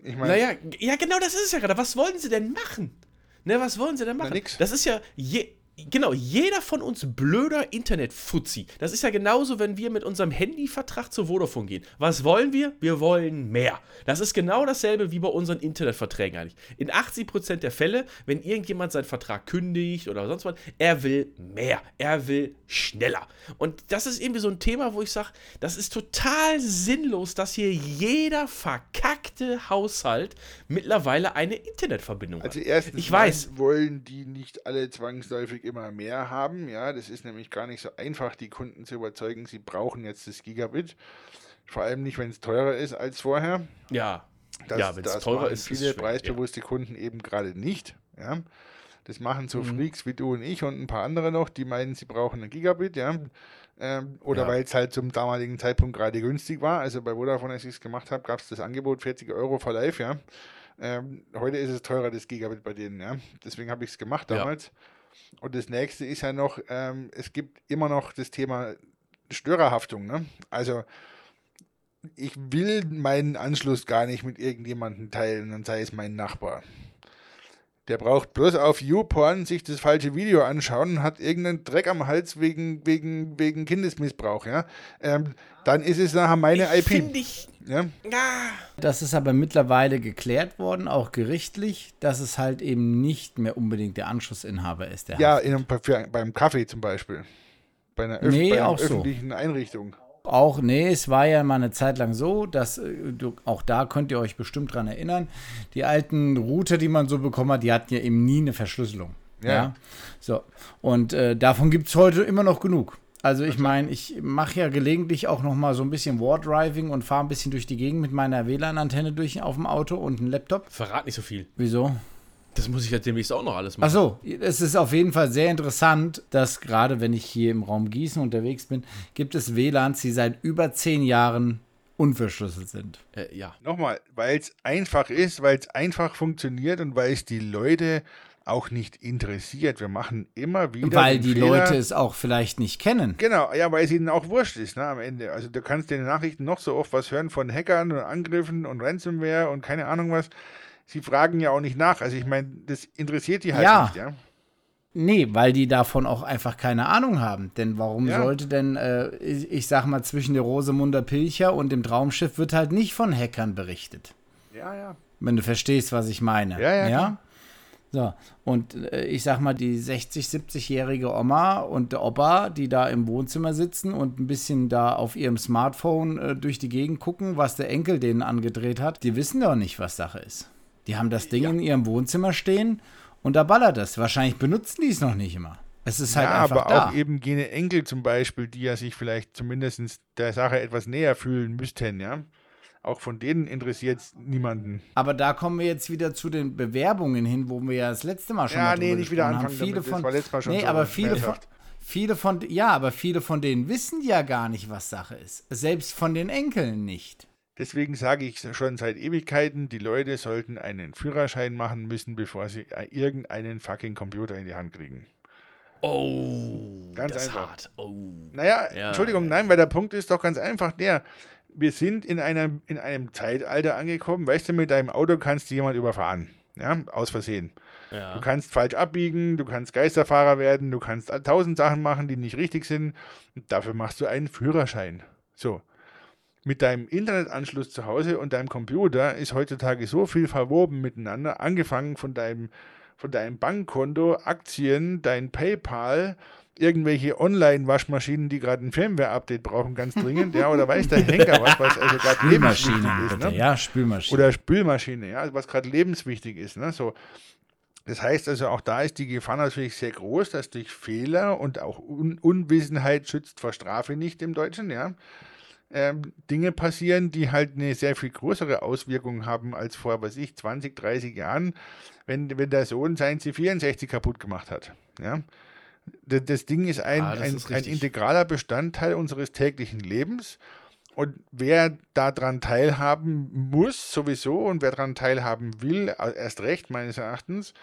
Ich meine, Naja, ja, genau das ist es ja gerade. Was wollen sie denn machen? Ne, was wollen sie denn machen? nix. Das ist ja, je, genau, jeder von uns blöder Internetfuzzi. Das ist ja genauso, wenn wir mit unserem Handyvertrag zur Vodafone gehen. Was wollen wir? Wir wollen mehr. Das ist genau dasselbe wie bei unseren Internetverträgen eigentlich. In 80% der Fälle, wenn irgendjemand seinen Vertrag kündigt oder sonst was, er will mehr. Er will schneller. Und das ist irgendwie so ein Thema, wo ich sage, das ist total sinnlos, dass hier jeder verkackte Haushalt mittlerweile eine Internetverbindung Also hat. erstens Ich weiß. wollen die nicht alle zwangsläufig immer mehr haben. Ja, das ist nämlich gar nicht so einfach, die Kunden zu überzeugen, sie brauchen jetzt das Gigabit. Vor allem nicht, wenn es teurer ist als vorher. Ja. Das, ja, wenn es teurer ist, ist viele es schwer, preisbewusste Kunden eben gerade nicht. Ja. Das machen so Mhm. Freaks wie du und ich und ein paar andere noch, die meinen, sie brauchen ein Gigabit, ja. Ähm, oder Ja. weil es halt zum damaligen Zeitpunkt gerade günstig war. Also bei Vodafone, als ich es gemacht habe, gab es das Angebot 40 Euro for life, ja. Ähm, heute ist es teurer, das Gigabit bei denen, ja. Deswegen habe ich es gemacht Ja. Und das nächste ist ja noch, ähm, es gibt immer noch das Thema Störerhaftung, ne? Also ich will meinen Anschluss gar nicht mit irgendjemandem teilen, dann sei es mein Nachbar. Der braucht bloß auf YouPorn sich das falsche Video anschauen und hat irgendeinen Dreck am Hals wegen, wegen, wegen Kindesmissbrauch, ja. Ähm, dann ist es nachher meine IP. Finde ich. Ja? Das ist aber mittlerweile geklärt worden, auch gerichtlich, dass es halt eben nicht mehr unbedingt der Anschlussinhaber ist. Der Ja, in einem, für, beim Kaffee zum Beispiel. Bei einer, öff Nee, bei einer auch so. öffentlichen Einrichtung. Auch, nee, es war ja mal eine Zeit lang so, dass, äh, du, auch da könnt ihr euch bestimmt dran erinnern, die alten Router, die man so bekommen hat, die hatten ja eben nie eine Verschlüsselung. Ja. Ja. So. Und äh, davon gibt es heute immer noch genug. Also ich meine, ich mache ja gelegentlich auch noch mal so ein bisschen Wardriving und fahre ein bisschen durch die Gegend mit meiner WLAN-Antenne durch auf dem Auto und einem Laptop. Verrat nicht so viel. Wieso? Das muss ich ja demnächst auch noch alles machen. Ach so, es ist auf jeden Fall sehr interessant, dass gerade wenn ich hier im Raum Gießen unterwegs bin, gibt es WLANs, die seit über zehn Jahren unverschlüsselt sind. Äh, ja. Nochmal, weil es einfach ist, weil es einfach funktioniert und weil es die Leute auch nicht interessiert. Wir machen immer wieder. Weil die Fehler, Leute es auch vielleicht nicht kennen. Genau, ja, weil es ihnen auch wurscht ist, ne, am Ende. Also du kannst in den Nachrichten noch so oft was hören von Hackern und Angriffen und Ransomware und keine Ahnung was. Sie fragen ja auch nicht nach. Also ich meine, das interessiert die halt Ja. nicht, ja. Nee, weil die davon auch einfach keine Ahnung haben. Denn warum Ja. sollte denn, äh, ich, ich sag mal, zwischen der Rosemunder Pilcher und dem Traumschiff wird halt nicht von Hackern berichtet. Ja, ja. Wenn du verstehst, was ich meine. Ja, ja, klar. So, und äh, ich sag mal, die 60-, 70-jährige Oma und der Opa, die da im Wohnzimmer sitzen und ein bisschen da auf ihrem Smartphone äh, durch die Gegend gucken, was der Enkel denen angedreht hat, die wissen doch nicht, was Sache ist. Die haben das Ding in ihrem Wohnzimmer stehen und da ballert es. Wahrscheinlich benutzen die es noch nicht immer. Es ist halt ja, einfach aber da. auch eben jene Enkel zum Beispiel, die ja sich vielleicht zumindest der Sache etwas näher fühlen müssten, ja. Auch von denen interessiert es niemanden. Aber da kommen wir jetzt wieder zu den Bewerbungen hin, wo wir ja das letzte Mal schon Ja, mal nee, nicht wieder haben. anfangen Viele damit. Das von, war letztes Mal schon nee, so aber viele von, viele von, ja, aber viele von denen wissen ja gar nicht, was Sache ist. Selbst von den Enkeln nicht. Deswegen sage ich schon seit Ewigkeiten, die Leute sollten einen Führerschein machen müssen, bevor sie irgendeinen fucking Computer in die Hand kriegen. Oh, Ganz das einfach. hart. Oh. Naja, Ja. Entschuldigung, nein, weil der Punkt ist doch ganz einfach der. Wir sind in einem, in einem Zeitalter angekommen, weißt du, mit deinem Auto kannst du jemand überfahren. Ja, aus Versehen. Ja. Du kannst falsch abbiegen, du kannst Geisterfahrer werden, du kannst tausend Sachen machen, die nicht richtig sind. Und dafür machst du einen Führerschein. So. Mit deinem Internetanschluss zu Hause und deinem Computer ist heutzutage so viel verwoben miteinander, angefangen von deinem, von deinem Bankkonto, Aktien, dein PayPal, irgendwelche Online-Waschmaschinen, die gerade ein Firmware-Update brauchen, ganz dringend, ja, oder weiß der Henker was, was also gerade [LAUGHS] lebenswichtig ist. Ne? Ja, Spülmaschine. Oder Spülmaschine, ja, also was gerade lebenswichtig ist. Ne? So, das heißt also, auch da ist die Gefahr natürlich sehr groß, dass durch Fehler und auch Un Unwissenheit schützt vor Strafe nicht im Deutschen, ja, ähm, Dinge passieren, die halt eine sehr viel größere Auswirkung haben als vor, was ich, 20, 30 Jahren, wenn, wenn der Sohn sein C64 kaputt gemacht hat. Ja. Das, Ding ist ein, Ah, ein, ist ein integraler Bestandteil unseres täglichen Lebens. Und wer daran teilhaben muss, sowieso, und wer daran teilhaben will, erst recht meines Erachtens,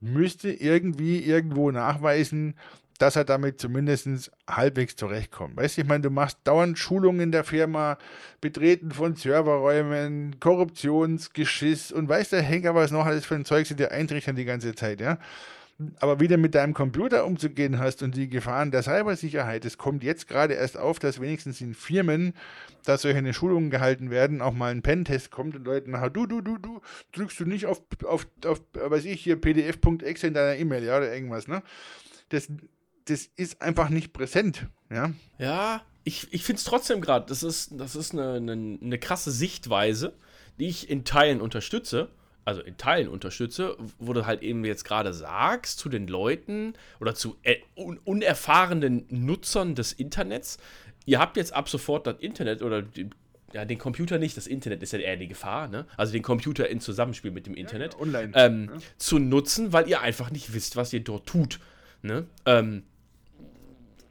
müsste irgendwie irgendwo nachweisen, dass er damit zumindest halbwegs zurechtkommt. Weißt du, ich meine, du machst dauernd Schulungen in der Firma, Betreten von Serverräumen, Korruptionsgeschiss und weißt der Henker, was noch alles für ein Zeug sie dir eintrichtern die ganze Zeit, ja. Aber wie du mit deinem Computer umzugehen hast und die Gefahren der Cybersicherheit, es kommt jetzt gerade erst auf, dass wenigstens in Firmen, dass solche Schulungen gehalten werden, auch mal ein Pentest kommt und Leute nachher, du, du, du, du, drückst du nicht auf, auf, auf weiß ich, hier pdf.exe in deiner E-Mail, ja, oder irgendwas, ne? Das, das ist einfach nicht präsent, ja. Ja, ich, ich finde es trotzdem gerade, das ist, das ist eine, eine, eine krasse Sichtweise, die ich in Teilen unterstütze. Also in Teilen unterstütze, wo du halt eben jetzt gerade sagst zu den Leuten oder zu äh, un unerfahrenen Nutzern des Internets, ihr habt jetzt ab sofort das Internet oder die, ja, den Computer nicht, das Internet ist ja eher die Gefahr, ne? Also den Computer in Zusammenspiel mit dem Internet online, ähm, ne? zu nutzen, weil ihr einfach nicht wisst, was ihr dort tut. Ne? Ähm,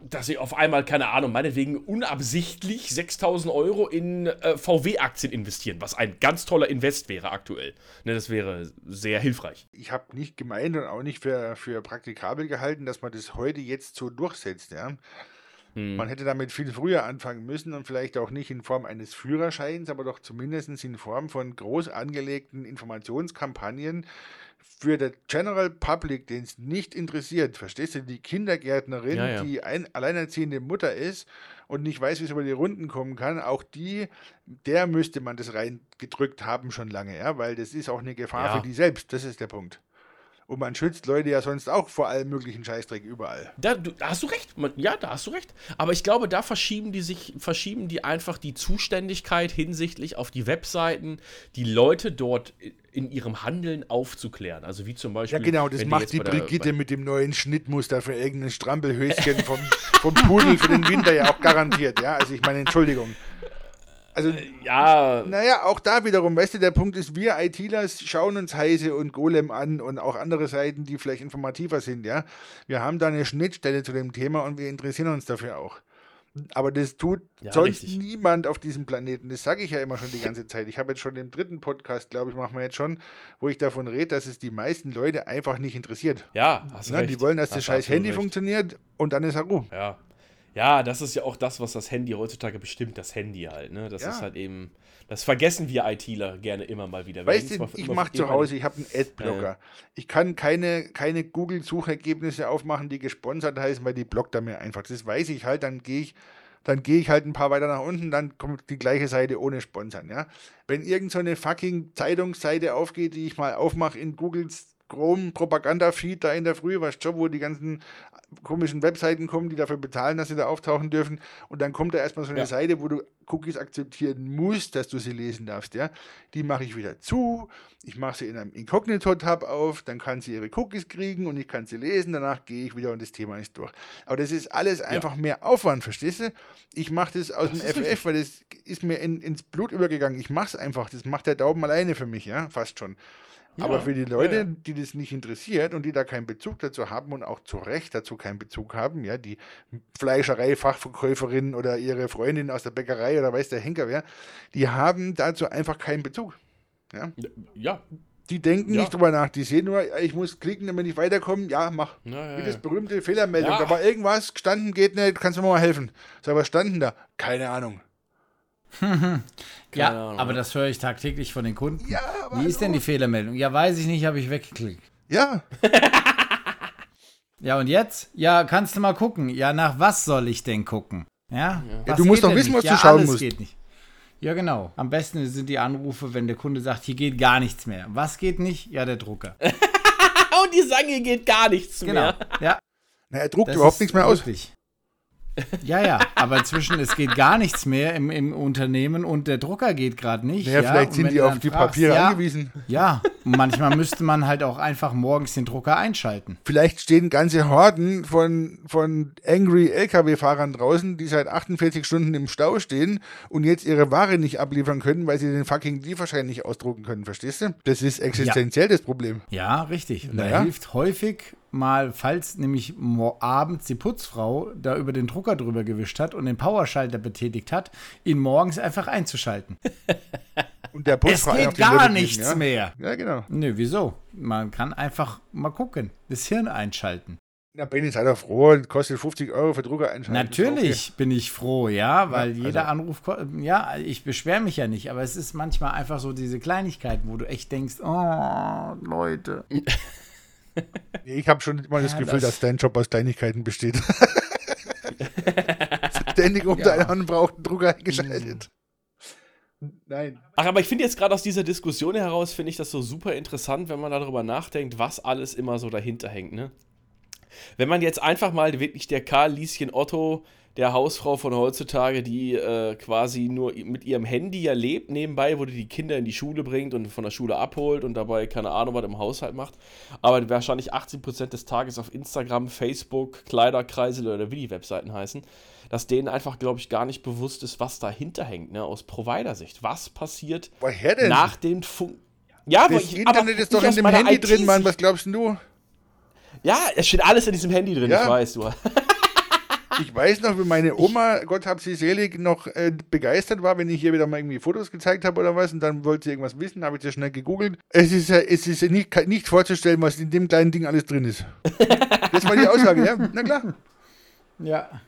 dass ihr auf einmal, keine Ahnung, meinetwegen unabsichtlich 6000 Euro in äh, VW-Aktien investieren, was ein ganz toller Invest wäre aktuell. Ne, das wäre sehr hilfreich. Ich habe nicht gemeint und auch nicht für, für praktikabel gehalten, dass man das heute jetzt so durchsetzt, ja. Hm. Man hätte damit viel früher anfangen müssen und vielleicht auch nicht in Form eines Führerscheins, aber doch zumindest in Form von groß angelegten Informationskampagnen für der General Public, den es nicht interessiert. Verstehst du, die Kindergärtnerin, Ja, ja. die ein alleinerziehende Mutter ist und nicht weiß, wie es über die Runden kommen kann, auch die, der müsste man das reingedrückt haben schon lange, ja, weil das ist auch eine Gefahr Ja. für die selbst. Das ist der Punkt. Und man schützt Leute ja sonst auch vor allem möglichen Scheißdreck überall. Da, du, da hast du recht. Man, ja, da hast du recht. Aber ich glaube, da verschieben die sich, verschieben die einfach die Zuständigkeit hinsichtlich auf die Webseiten, die Leute dort in ihrem Handeln aufzuklären. Also wie zum Beispiel. Ja, genau, das macht die bei der- Brigitte mit dem neuen Schnittmuster für irgendein Strampelhöschen vom, vom Pudel für den Winter ja auch garantiert. Ja, also ich meine, Entschuldigung. Also, Ja, naja, auch da wiederum, weißt du, der Punkt ist, wir ITler schauen uns Heise und Golem an und auch andere Seiten, die vielleicht informativer sind, ja. Wir haben da eine Schnittstelle zu dem Thema und wir interessieren uns dafür auch. Aber das tut Ja, sonst richtig. niemand auf diesem Planeten. Das sage ich ja immer schon die ganze Zeit. Ich habe jetzt schon den dritten Podcast, glaube ich, machen wir jetzt schon, wo ich davon rede, dass es die meisten Leute einfach nicht interessiert. ja, hast du Ne, recht. die wollen, dass das du scheiß Handy recht. funktioniert und dann ist er Ruhe. Ja. Ja, das ist ja auch das, was das Handy heutzutage bestimmt, das Handy halt. Ne? Das Ja. ist halt eben. Das vergessen wir ITler gerne immer mal wieder. Weißt du, ich mache zu Hause, ich habe einen Adblocker. Ja, Ich kann keine, keine Google-Suchergebnisse aufmachen, die gesponsert heißen, weil die blockt er mir einfach. Das weiß ich halt, dann gehe ich, dann gehe ich halt ein paar weiter nach unten, dann kommt die gleiche Seite ohne Sponsern, ja. Wenn irgend so eine fucking Zeitungsseite aufgeht, die ich mal aufmache in Googles Chrome-Propaganda-Feed da in der Früh, weißt du, wo die ganzen komischen Webseiten kommen, die dafür bezahlen, dass sie da auftauchen dürfen. Und dann kommt da erstmal so eine Ja. Seite, wo du Cookies akzeptieren musst, dass du sie lesen darfst, ja. Die mache ich wieder zu. Ich mache sie in einem Inkognito-Tab auf, dann kann sie ihre Cookies kriegen und ich kann sie lesen. Danach gehe ich wieder und das Thema ist durch. Aber das ist alles einfach mehr Aufwand, verstehst du? Ich mache das aus Das dem FF, richtig. weil das ist mir in, ins Blut übergegangen. Ich mache es einfach. Das macht der Daumen alleine für mich, ja, fast schon. Aber Ja, für die Leute, ja. die das nicht interessiert und die da keinen Bezug dazu haben und auch zu Recht dazu keinen Bezug haben, ja, die Fleischerei-Fachverkäuferin oder ihre Freundin aus der Bäckerei oder weiß der Henker wer, die haben dazu einfach keinen Bezug. Ja. Die denken Ja. nicht drüber nach, die sehen nur, ich muss klicken, damit ich weiterkomme. Ja, mach. Ja, ja, Wie das ja. berühmte Fehlermeldung. Ja. Da war irgendwas, gestanden geht nicht, kannst du mir mal helfen. Sag, was standen da? Keine Ahnung. Ja, Ahnung. aber das höre ich tagtäglich von den Kunden. Ja, Wie ist denn die Fehlermeldung? Ja, weiß ich nicht, habe ich weggeklickt. Ja, [LAUGHS] Ja, und jetzt? Ja, kannst du mal gucken. Ja, nach was soll ich denn gucken? Ja, was du musst doch wissen, nicht? was du ja, schauen musst. geht nicht. Ja, genau. Am besten sind die Anrufe, wenn der Kunde sagt, hier geht gar nichts mehr. Was geht nicht? Ja, der Drucker. [LAUGHS] Und die sagen, hier geht gar nichts Genau. mehr. Ja, na, er druckt das überhaupt nichts mehr aus. wirklich. Ja, ja, aber inzwischen, es geht gar nichts mehr im, im Unternehmen und der Drucker geht gerade nicht. Naja, ja, vielleicht sind die auf die fragst, Papiere ja, angewiesen. Ja, manchmal müsste man halt auch einfach morgens den Drucker einschalten. Vielleicht stehen ganze Horden von, von angry LKW-Fahrern draußen, die seit 48 Stunden im Stau stehen und jetzt ihre Ware nicht abliefern können, weil sie den fucking Lieferschein nicht ausdrucken können. Verstehst du? Das ist existenziell das Problem. Ja, richtig. Und Naja. da hilft häufig mal, falls nämlich abends die Putzfrau da über den Drucker drüber gewischt hat und den Powerschalter betätigt hat, ihn morgens einfach einzuschalten. [LAUGHS] Und der Es Putzfrau auf geht gar nichts ja? mehr. Ja, genau. Nö, wieso? Man kann einfach mal gucken, das Hirn einschalten. Na, Benny, sei doch froh, kostet 50 Euro für Drucker einschalten. Natürlich bin ich froh, ja, weil Ja, jeder also- Anruf, ko- ja, ich beschwere mich ja nicht, aber es ist manchmal einfach so diese Kleinigkeiten, wo du echt denkst, oh, Leute. [LAUGHS] Ich habe schon immer das Ja, Gefühl, das- dass dein Job aus Kleinigkeiten besteht. [LAUGHS] Ständig um Ja. deinen unbrauchten Drucker eingeschaltet. Nein. Ach, aber ich finde jetzt gerade aus dieser Diskussion heraus, finde ich das so super interessant, wenn man darüber nachdenkt, was alles immer so dahinter hängt, ne? Wenn man jetzt einfach mal wirklich der Karl Lieschen Otto, der Hausfrau von heutzutage, die äh, quasi nur mit ihrem Handy ja lebt nebenbei, wo die die Kinder in die Schule bringt und von der Schule abholt und dabei keine Ahnung, was im Haushalt macht, aber wahrscheinlich 80% des Tages auf Instagram, Facebook, Kleiderkreisel oder wie die Webseiten heißen, dass denen einfach, glaube ich, gar nicht bewusst ist, was dahinter hängt, ne, aus Provider-Sicht. Was passiert Woher denn? nach dem Funk. Ja, das ich, Internet ist doch in dem Handy drin, Mann. Was glaubst du? Ja, es steht alles in diesem Handy drin, Ja. ich weiß, du. [LAUGHS] Ich weiß noch, wie meine Oma, Gott hab sie selig, noch äh, begeistert war, wenn ich ihr wieder mal irgendwie Fotos gezeigt habe oder was und dann wollte sie irgendwas wissen, habe ich sie schnell gegoogelt. Es ist, ja- es ist nicht, nicht vorzustellen, was in dem kleinen Ding alles drin ist. Das war die Aussage, ja? Na klar. Ja.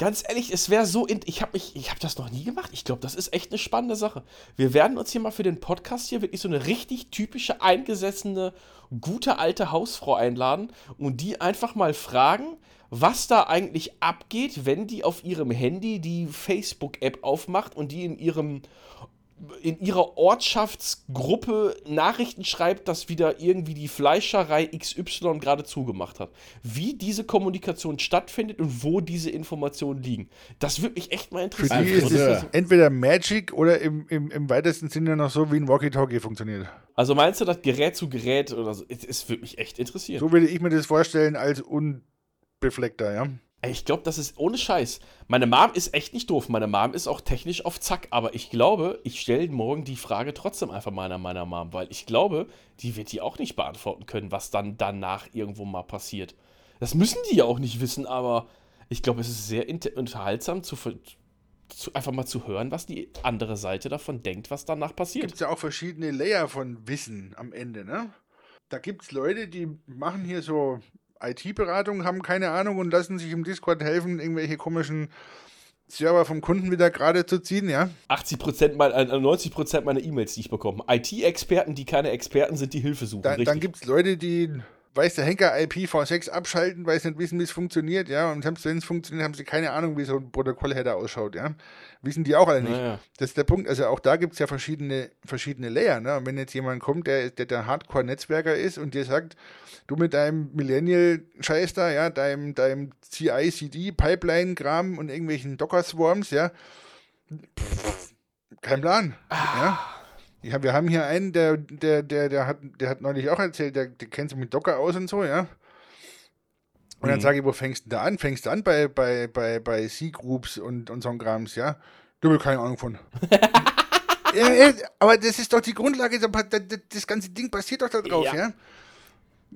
Ganz ehrlich, es wäre so, ich habe mich, ich habe das noch nie gemacht. Ich glaube, das ist echt eine spannende Sache. Wir werden uns hier mal für den Podcast hier wirklich so eine richtig typische eingesessene, gute alte Hausfrau einladen und die einfach mal fragen, was da eigentlich abgeht, wenn die auf ihrem Handy die Facebook-App aufmacht und die in ihrem in ihrer Ortschaftsgruppe Nachrichten schreibt, dass wieder irgendwie die Fleischerei XY gerade zugemacht hat. Wie diese Kommunikation stattfindet und wo diese Informationen liegen. Das würde mich echt mal Für interessieren. die ist Also, es entweder Magic oder im, im, im weitesten Sinne noch so wie ein Walkie-Talkie funktioniert. also meinst du das Gerät zu Gerät oder so? Es, es würde mich echt interessieren. So würde ich mir das vorstellen als unbefleckter, ja. Ich glaube, das ist ohne Scheiß. Meine Mom ist echt nicht doof. Meine Mom ist auch technisch auf Zack. Aber ich glaube, ich stelle morgen die Frage trotzdem einfach mal an meiner Mom, weil ich glaube, die wird die auch nicht beantworten können, was dann danach irgendwo mal passiert. Das müssen die ja auch nicht wissen, aber ich glaube, es ist sehr unterhaltsam, zu, zu, einfach mal zu hören, was die andere Seite davon denkt, was danach Gibt passiert. es ja auch verschiedene Layer von Wissen am Ende, ne? Da gibt es Leute, die machen hier so IT-Beratung, haben keine Ahnung und lassen sich im Discord helfen, irgendwelche komischen Server vom Kunden wieder gerade zu ziehen, ja. 80%, mein, äh, 90% meiner E-Mails, die ich bekomme. IT-Experten, die keine Experten sind, die Hilfe suchen. Da, dann gibt es Leute, die, weiß der Henker, IPv6 abschalten, weil sie nicht wissen, wie es funktioniert, ja. Und selbst wenn es funktioniert, haben sie keine Ahnung, wie so ein Protokollheader ausschaut, ja. Wissen die auch alle nicht. Naja. Das ist der Punkt. Also auch da gibt es ja verschiedene, verschiedene Layer. Ne? Und wenn jetzt jemand kommt, der, der der Hardcore-Netzwerker ist und dir sagt, du mit deinem Millennial-Scheiß da, ja, deinem, deinem CI-CD-Pipeline-Kram und irgendwelchen Docker-Swarms, ja, pff, kein Plan. Ja? Ja, wir haben hier einen, der, der, der, der, hat, der hat neulich auch erzählt, der, der kennt sich mit Docker aus und so, ja. Und dann Mhm. sage ich, wo fängst du da an? Fängst du an bei, bei, bei, bei C-Groups und, und so ein Grams, ja? Du hast keine Ahnung von. [LAUGHS] ja, aber das ist doch die Grundlage, da- da- da- das ganze Ding basiert doch da drauf, ja? Ja.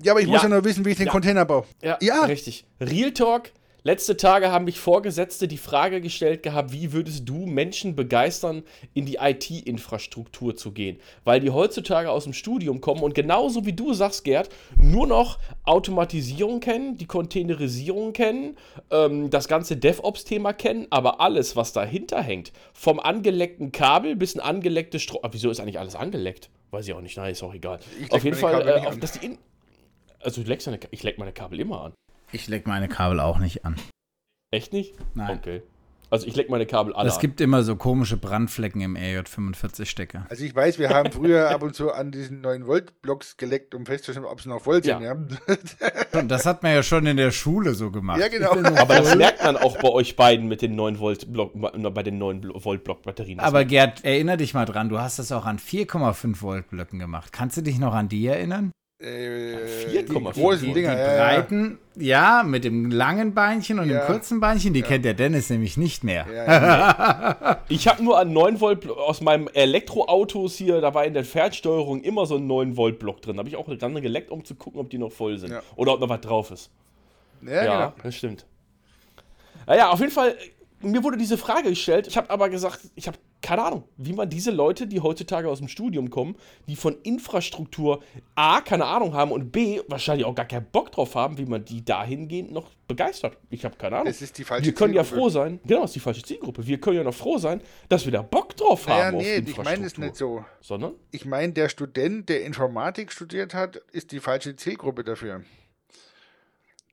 Ja, aber ich muss Ja. nur wissen, wie ich den. Container baue. Ja, Ja. richtig. Real Talk. Letzte Tage haben mich Vorgesetzte die Frage gestellt gehabt, wie würdest du Menschen begeistern, in die IT-Infrastruktur zu gehen? Weil die heutzutage aus dem Studium kommen und genauso wie du sagst, Gerd, nur noch Automatisierung kennen, die Containerisierung kennen, ähm, das ganze DevOps-Thema kennen, aber alles, was dahinter hängt, vom angeleckten Kabel bis ein angelecktes Strom. Aber wieso ist eigentlich alles angeleckt? Weiß ich auch nicht, nein, ist auch egal. Auf jeden Fall, äh, auf, dass die in also du leckst deine, ich leck meine Kabel immer an. Ich leg meine Kabel auch nicht an. Echt nicht? Nein. Okay. Also ich leck meine Kabel alle Es gibt immer so komische Brandflecken im RJ45-Stecker. Also ich weiß, wir haben früher ab und zu an diesen 9-Volt-Blocks geleckt, um festzustellen, ob sie noch voll sind, ja. Und das hat man ja schon in der Schule so gemacht. Ja, genau. Aber das merkt man auch bei euch beiden mit den 9 Volt Block, bei den 9 Volt Block Batterien. Das Aber Gerd, erinnere dich mal dran, du hast das auch an 4,5 Volt Blöcken gemacht. Kannst du dich noch an die erinnern? Äh, 4,5 die großen Die, Dinger, die ja, ja. breiten, ja, mit dem langen Beinchen und Ja. dem kurzen Beinchen, die kennt der Dennis nämlich nicht mehr. Ja, ja. [LAUGHS] Ich habe nur an 9 Volt aus meinem Elektroautos hier, da war in der Fernsteuerung immer so ein 9 Volt Block drin. Da habe ich auch dran geleckt, um zu gucken, ob die noch voll sind. Ja. Oder ob noch was drauf ist. ja, Ja, genau. das stimmt. Naja, auf jeden Fall, mir wurde diese Frage gestellt. Ich habe aber gesagt, ich habe keine Ahnung, wie man diese Leute, die heutzutage aus dem Studium kommen, die von Infrastruktur A, keine Ahnung haben und B, wahrscheinlich auch gar keinen Bock drauf haben, wie man die dahingehend noch begeistert. Ich habe keine Ahnung. Es ist die falsche wir können ja Zielgruppe. froh sein, genau, das ist die falsche Zielgruppe. Wir können ja noch froh sein, dass wir da Bock drauf Naja, haben nee, auf ich meine es nicht so. Sondern? Ich meine, der Student, der Informatik studiert hat, ist die falsche Zielgruppe dafür.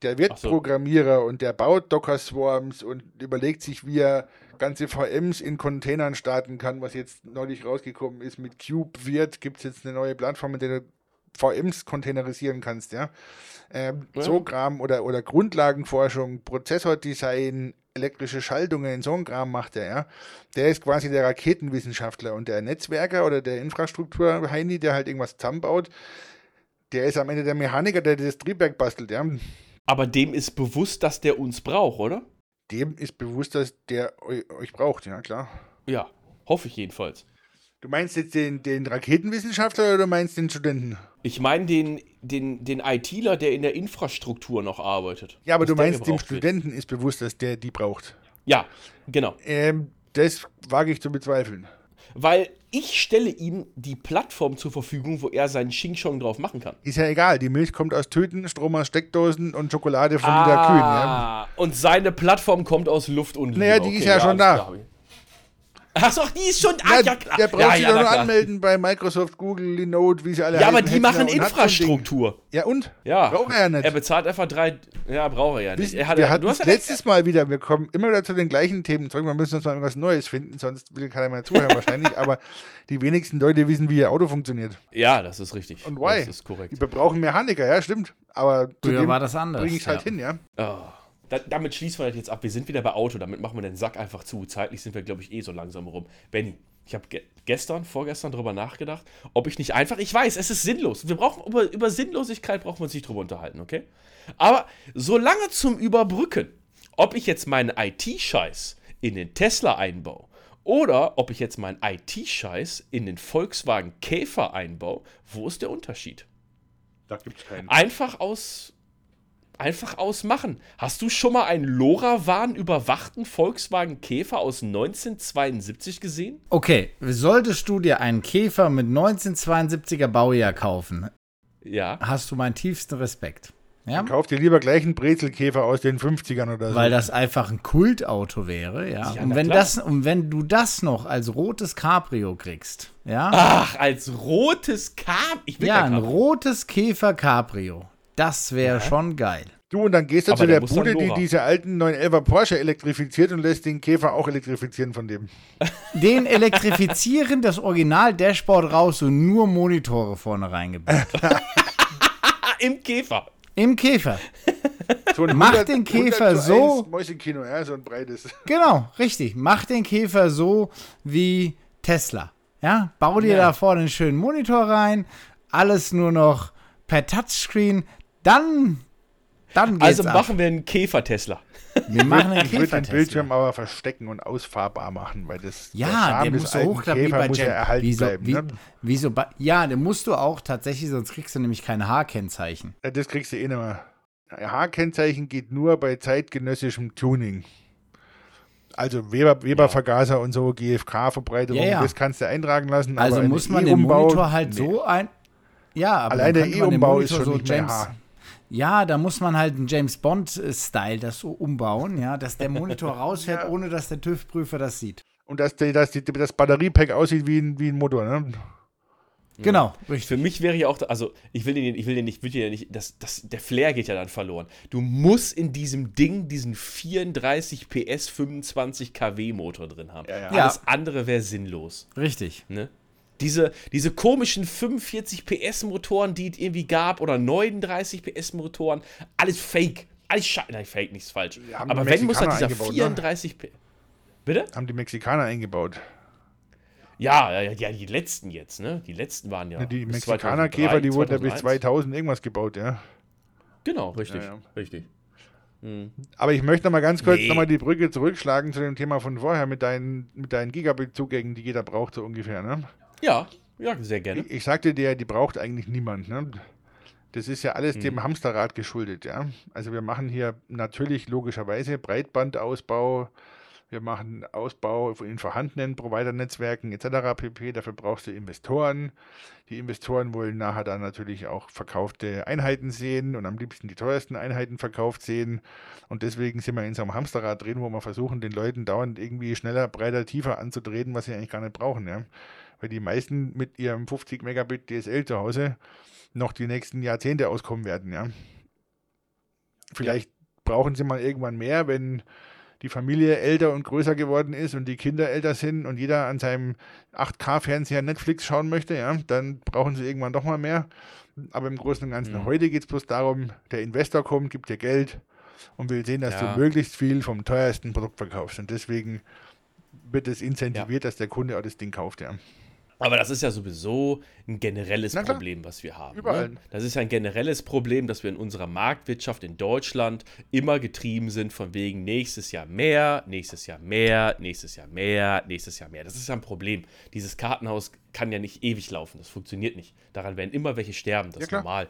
Der wird so. Programmierer und der baut Docker-Swarms und überlegt sich, wie er ganze VMs in Containern starten kann, was jetzt neulich rausgekommen ist. Mit Cube wird gibt es jetzt eine neue Plattform, mit der du VMs containerisieren kannst, ja. Ähm, Ja. So Kram oder, oder Grundlagenforschung, Prozessordesign, elektrische Schaltungen, so ein Kram macht er, ja. Der ist quasi der Raketenwissenschaftler und der Netzwerker oder der Infrastruktur-Heini, der halt irgendwas zusammenbaut, der ist am Ende der Mechaniker, der das Triebwerk bastelt, ja. Aber dem ist bewusst, dass der uns braucht, oder? Dem ist bewusst, dass der eu euch braucht, ja klar. Ja, hoffe ich jedenfalls. Du meinst jetzt den, den Raketenwissenschaftler oder du meinst den Studenten? Ich meine den, den, den ITler, der in der Infrastruktur noch arbeitet. Ja, aber du meinst, dem gebraucht wird. Studenten ist bewusst, dass der die braucht. Ja, genau. Ähm, das wage ich zu bezweifeln. Weil ich stelle ihm die Plattform zur Verfügung, wo er seinen Xing Chong drauf machen kann. Ist ja egal, die Milch kommt aus Tüten, Strom aus Steckdosen und Schokolade von Lila Kühen. Ja. Ah, und seine Plattform kommt aus Luft und. Naja, die ist ja schon alles da. Achso, die ist schon. Ah, Ja, klar. Der braucht ja, sich ja, doch nur klar. anmelden bei Microsoft, Google, Linode, wie sie alle Ja, aber heißen, die machen. Infrastruktur. Ja, und? Ja. Braucht er ja nicht. Er bezahlt einfach drei. Ja, braucht er ja nicht. Wir Er hat, wir du hatten ja letztes Mal wieder, wir kommen immer wieder zu den gleichen Themen zurück. Wir müssen uns mal irgendwas Neues finden, sonst will keiner mehr zuhören wahrscheinlich. [LAUGHS] Aber die wenigsten Leute wissen, wie ihr Auto funktioniert. Ja, das ist richtig. Und why? Das ist korrekt. Wir brauchen Mechaniker, ja, stimmt. Aber zu war das anders, bringe ich halt ja. hin, ja. Oh. Da, damit schließen wir das jetzt ab. Wir sind wieder bei Auto. Damit machen wir den Sack einfach zu. Zeitlich sind wir, glaube ich, eh so langsam rum. Benny, ich habe ge gestern, vorgestern drüber nachgedacht, ob ich nicht einfach. Ich weiß, es ist sinnlos. Wir brauchen über, über Sinnlosigkeit brauchen wir uns nicht drüber unterhalten, okay? Aber solange zum Überbrücken, ob ich jetzt meinen IT-Scheiß in den Tesla einbaue oder ob ich jetzt meinen IT-Scheiß in den Volkswagen Käfer einbaue, wo ist der Unterschied? Da gibt es keinen. Einfach aus. Einfach ausmachen. Hast du schon mal einen LoRaWAN überwachten Volkswagen Käfer aus 1972 gesehen? Okay, solltest du dir einen Käfer mit 1972er Baujahr kaufen, Ja. hast du meinen tiefsten Respekt. Ja? Kauf dir lieber gleich einen Brezelkäfer aus den 50ern oder so. Weil das einfach ein Kultauto wäre, ja. Ja, und, wenn klar. das, und wenn du das noch als rotes Cabrio kriegst, ja. Ach, als rotes will ja, ein Cabrio. rotes Käfer Cabrio. Das wäre schon geil. du, und dann gehst du Aber zu der der Bude, die diese alten 911er Porsche elektrifiziert und lässt den Käfer auch elektrifizieren von dem. Den elektrifizieren, das Original-Dashboard raus und nur Monitore vorne reingebaut. [LAUGHS] Im Käfer. Im Käfer. So Mach 100 den Käfer 100 zu so- 1 Mäusekino, ja, so ein breites. [LAUGHS] Genau, richtig. Mach den Käfer so wie Tesla. Ja, bau dir Ja. da vorne einen schönen Monitor rein, alles nur noch per Touchscreen, dann, dann geht's Also ab. machen wir einen Käfer-Tesla. wir machen einen Ich würde den Bildschirm aber verstecken und ausfahrbar machen, weil das Ja, der des muss so hochklappen wie bei muss ja erhalten Wieso, bleiben. wie, ne? wieso bei, ja, den musst du auch tatsächlich, sonst kriegst du nämlich kein H-Kennzeichen. Ja, Das kriegst du eh nicht mehr. H-Kennzeichen geht nur bei zeitgenössischem Tuning. Also Weber, Weber-Vergaser und so, GFK-Verbreiterung, Ja, ja. das kannst du eintragen lassen. Also aber muss man den E-Umbau- Monitor halt nee. so ein. Ja, aber Allein der den E-Umbau ist schon nicht mehr H. Ja, da muss man halt einen James Bond-Style das so umbauen, ja, dass der Monitor [LAUGHS] rausfährt, Ja. ohne dass der TÜV-Prüfer das sieht. Und dass, die, dass die, das Batteriepack aussieht wie ein, wie ein Motor. Ne? Genau, richtig. Für mich wäre ja auch, also ich will den, ich will den nicht, will den ja nicht, das, das, der Flair geht ja dann verloren. Du musst in diesem Ding diesen 34 PS 25 kW Motor drin haben. Ja, ja. Alles andere wäre sinnlos. Richtig. Ne? Diese, diese komischen 45 PS Motoren, die es irgendwie gab, oder 39 PS Motoren, alles fake. Alles Scheiße. Nein, fake, nichts falsch. Aber die wenn muss halt dieser Mexikaner eingebaut, ne? 34 PS. Bitte? Haben die Mexikaner eingebaut. Ja, ja, ja, die letzten jetzt, ne? Die letzten waren ja. die bis Mexikaner-Käfer, 2003, die wurden ja bis 2001. 2000 irgendwas gebaut, ja. Genau, richtig. Ja, ja. Richtig. Aber ich möchte noch mal ganz kurz Nee. noch mal die Brücke zurückschlagen zu dem Thema von vorher mit deinen, mit deinen Gigabit-Zugängen, die jeder braucht, so ungefähr. Ne? Ja, ja, sehr gerne. Ich, ich sagte dir, die braucht eigentlich niemand. Ne? Das ist ja alles Mhm. dem Hamsterrad geschuldet. Ja? Also wir machen hier natürlich logischerweise Breitbandausbau, wir machen Ausbau in vorhandenen Provider-Netzwerken etc. pp. Dafür brauchst du Investoren. Die Investoren wollen nachher dann natürlich auch verkaufte Einheiten sehen und am liebsten die teuersten Einheiten verkauft sehen. Und deswegen sind wir in so einem Hamsterrad drin, wo wir versuchen, den Leuten dauernd irgendwie schneller, breiter, tiefer anzudrehen, was sie eigentlich gar nicht brauchen. Ja? Weil die meisten mit ihrem 50 Megabit DSL zu Hause noch die nächsten Jahrzehnte auskommen werden. Ja? Vielleicht brauchen sie mal irgendwann mehr, wenn die Familie älter und größer geworden ist und die Kinder älter sind und jeder an seinem 8K-Fernseher Netflix schauen möchte, ja, dann brauchen sie irgendwann doch mal mehr. Aber im Großen und Ganzen, Mhm. heute geht es bloß darum, der Investor kommt, gibt dir Geld und will sehen, dass Ja. du möglichst viel vom teuersten Produkt verkaufst. Und deswegen wird es incentiviert, dass der Kunde auch das Ding kauft, ja. Aber das ist ja sowieso ein generelles Na. Problem, was wir haben. Überall. Ne? Das ist ein generelles Problem, dass wir in unserer Marktwirtschaft in Deutschland immer getrieben sind von wegen nächstes Jahr mehr, nächstes Jahr mehr, nächstes Jahr mehr, nächstes Jahr mehr. Das ist ja ein Problem. Dieses Kartenhaus kann ja nicht ewig laufen. Das funktioniert nicht. Daran werden immer welche sterben. Das Ja, ist normal.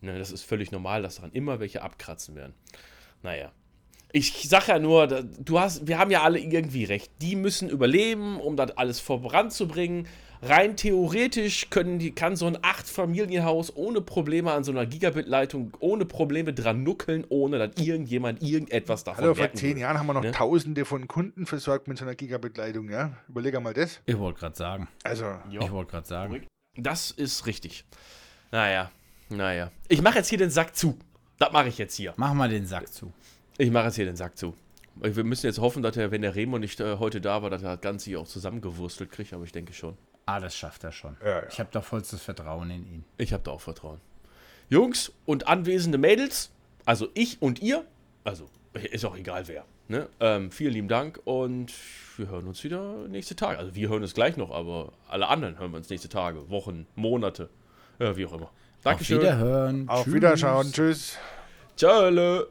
Ne, das ist völlig normal, dass daran immer welche abkratzen werden. Naja. Ich sag ja nur, du hast, wir haben ja alle irgendwie recht. Die müssen überleben, um das alles voranzubringen. Rein theoretisch können die, kann so ein Acht-Familienhaus ohne Probleme an so einer Gigabit-Leitung, ohne Probleme dran nuckeln, ohne dass irgendjemand irgendetwas davon Hallo, vor zehn. Jahren haben wir noch Ne? Tausende von Kunden versorgt mit so einer Gigabit-Leitung, ja? Überleg mal das. Ich wollte gerade sagen. Also, Ja. Ich wollte gerade sagen. Das ist richtig. Naja, naja. Ich mache jetzt hier den Sack zu. Das mache ich jetzt hier. Mach mal den Sack zu. Ich mache jetzt hier den Sack zu. Wir müssen jetzt hoffen, dass er, wenn der Remo nicht äh, heute da war, dass er das Ganze hier auch zusammengewurstelt kriegt, aber ich denke schon. Ah, das schafft er schon. Ja, ja. Ich habe da vollstes Vertrauen in ihn. Ich habe da auch Vertrauen. Jungs und anwesende Mädels, also ich und ihr, also ist auch egal wer. Ne? Ähm, vielen lieben Dank und wir hören uns wieder nächste Tage. Also wir hören uns gleich noch, aber alle anderen hören wir uns nächste Tage, Wochen, Monate, ja, wie auch immer. Auf Dankeschön. Wiederhören. auf Tschüss. Wiederschauen. Tschüss. Ciao.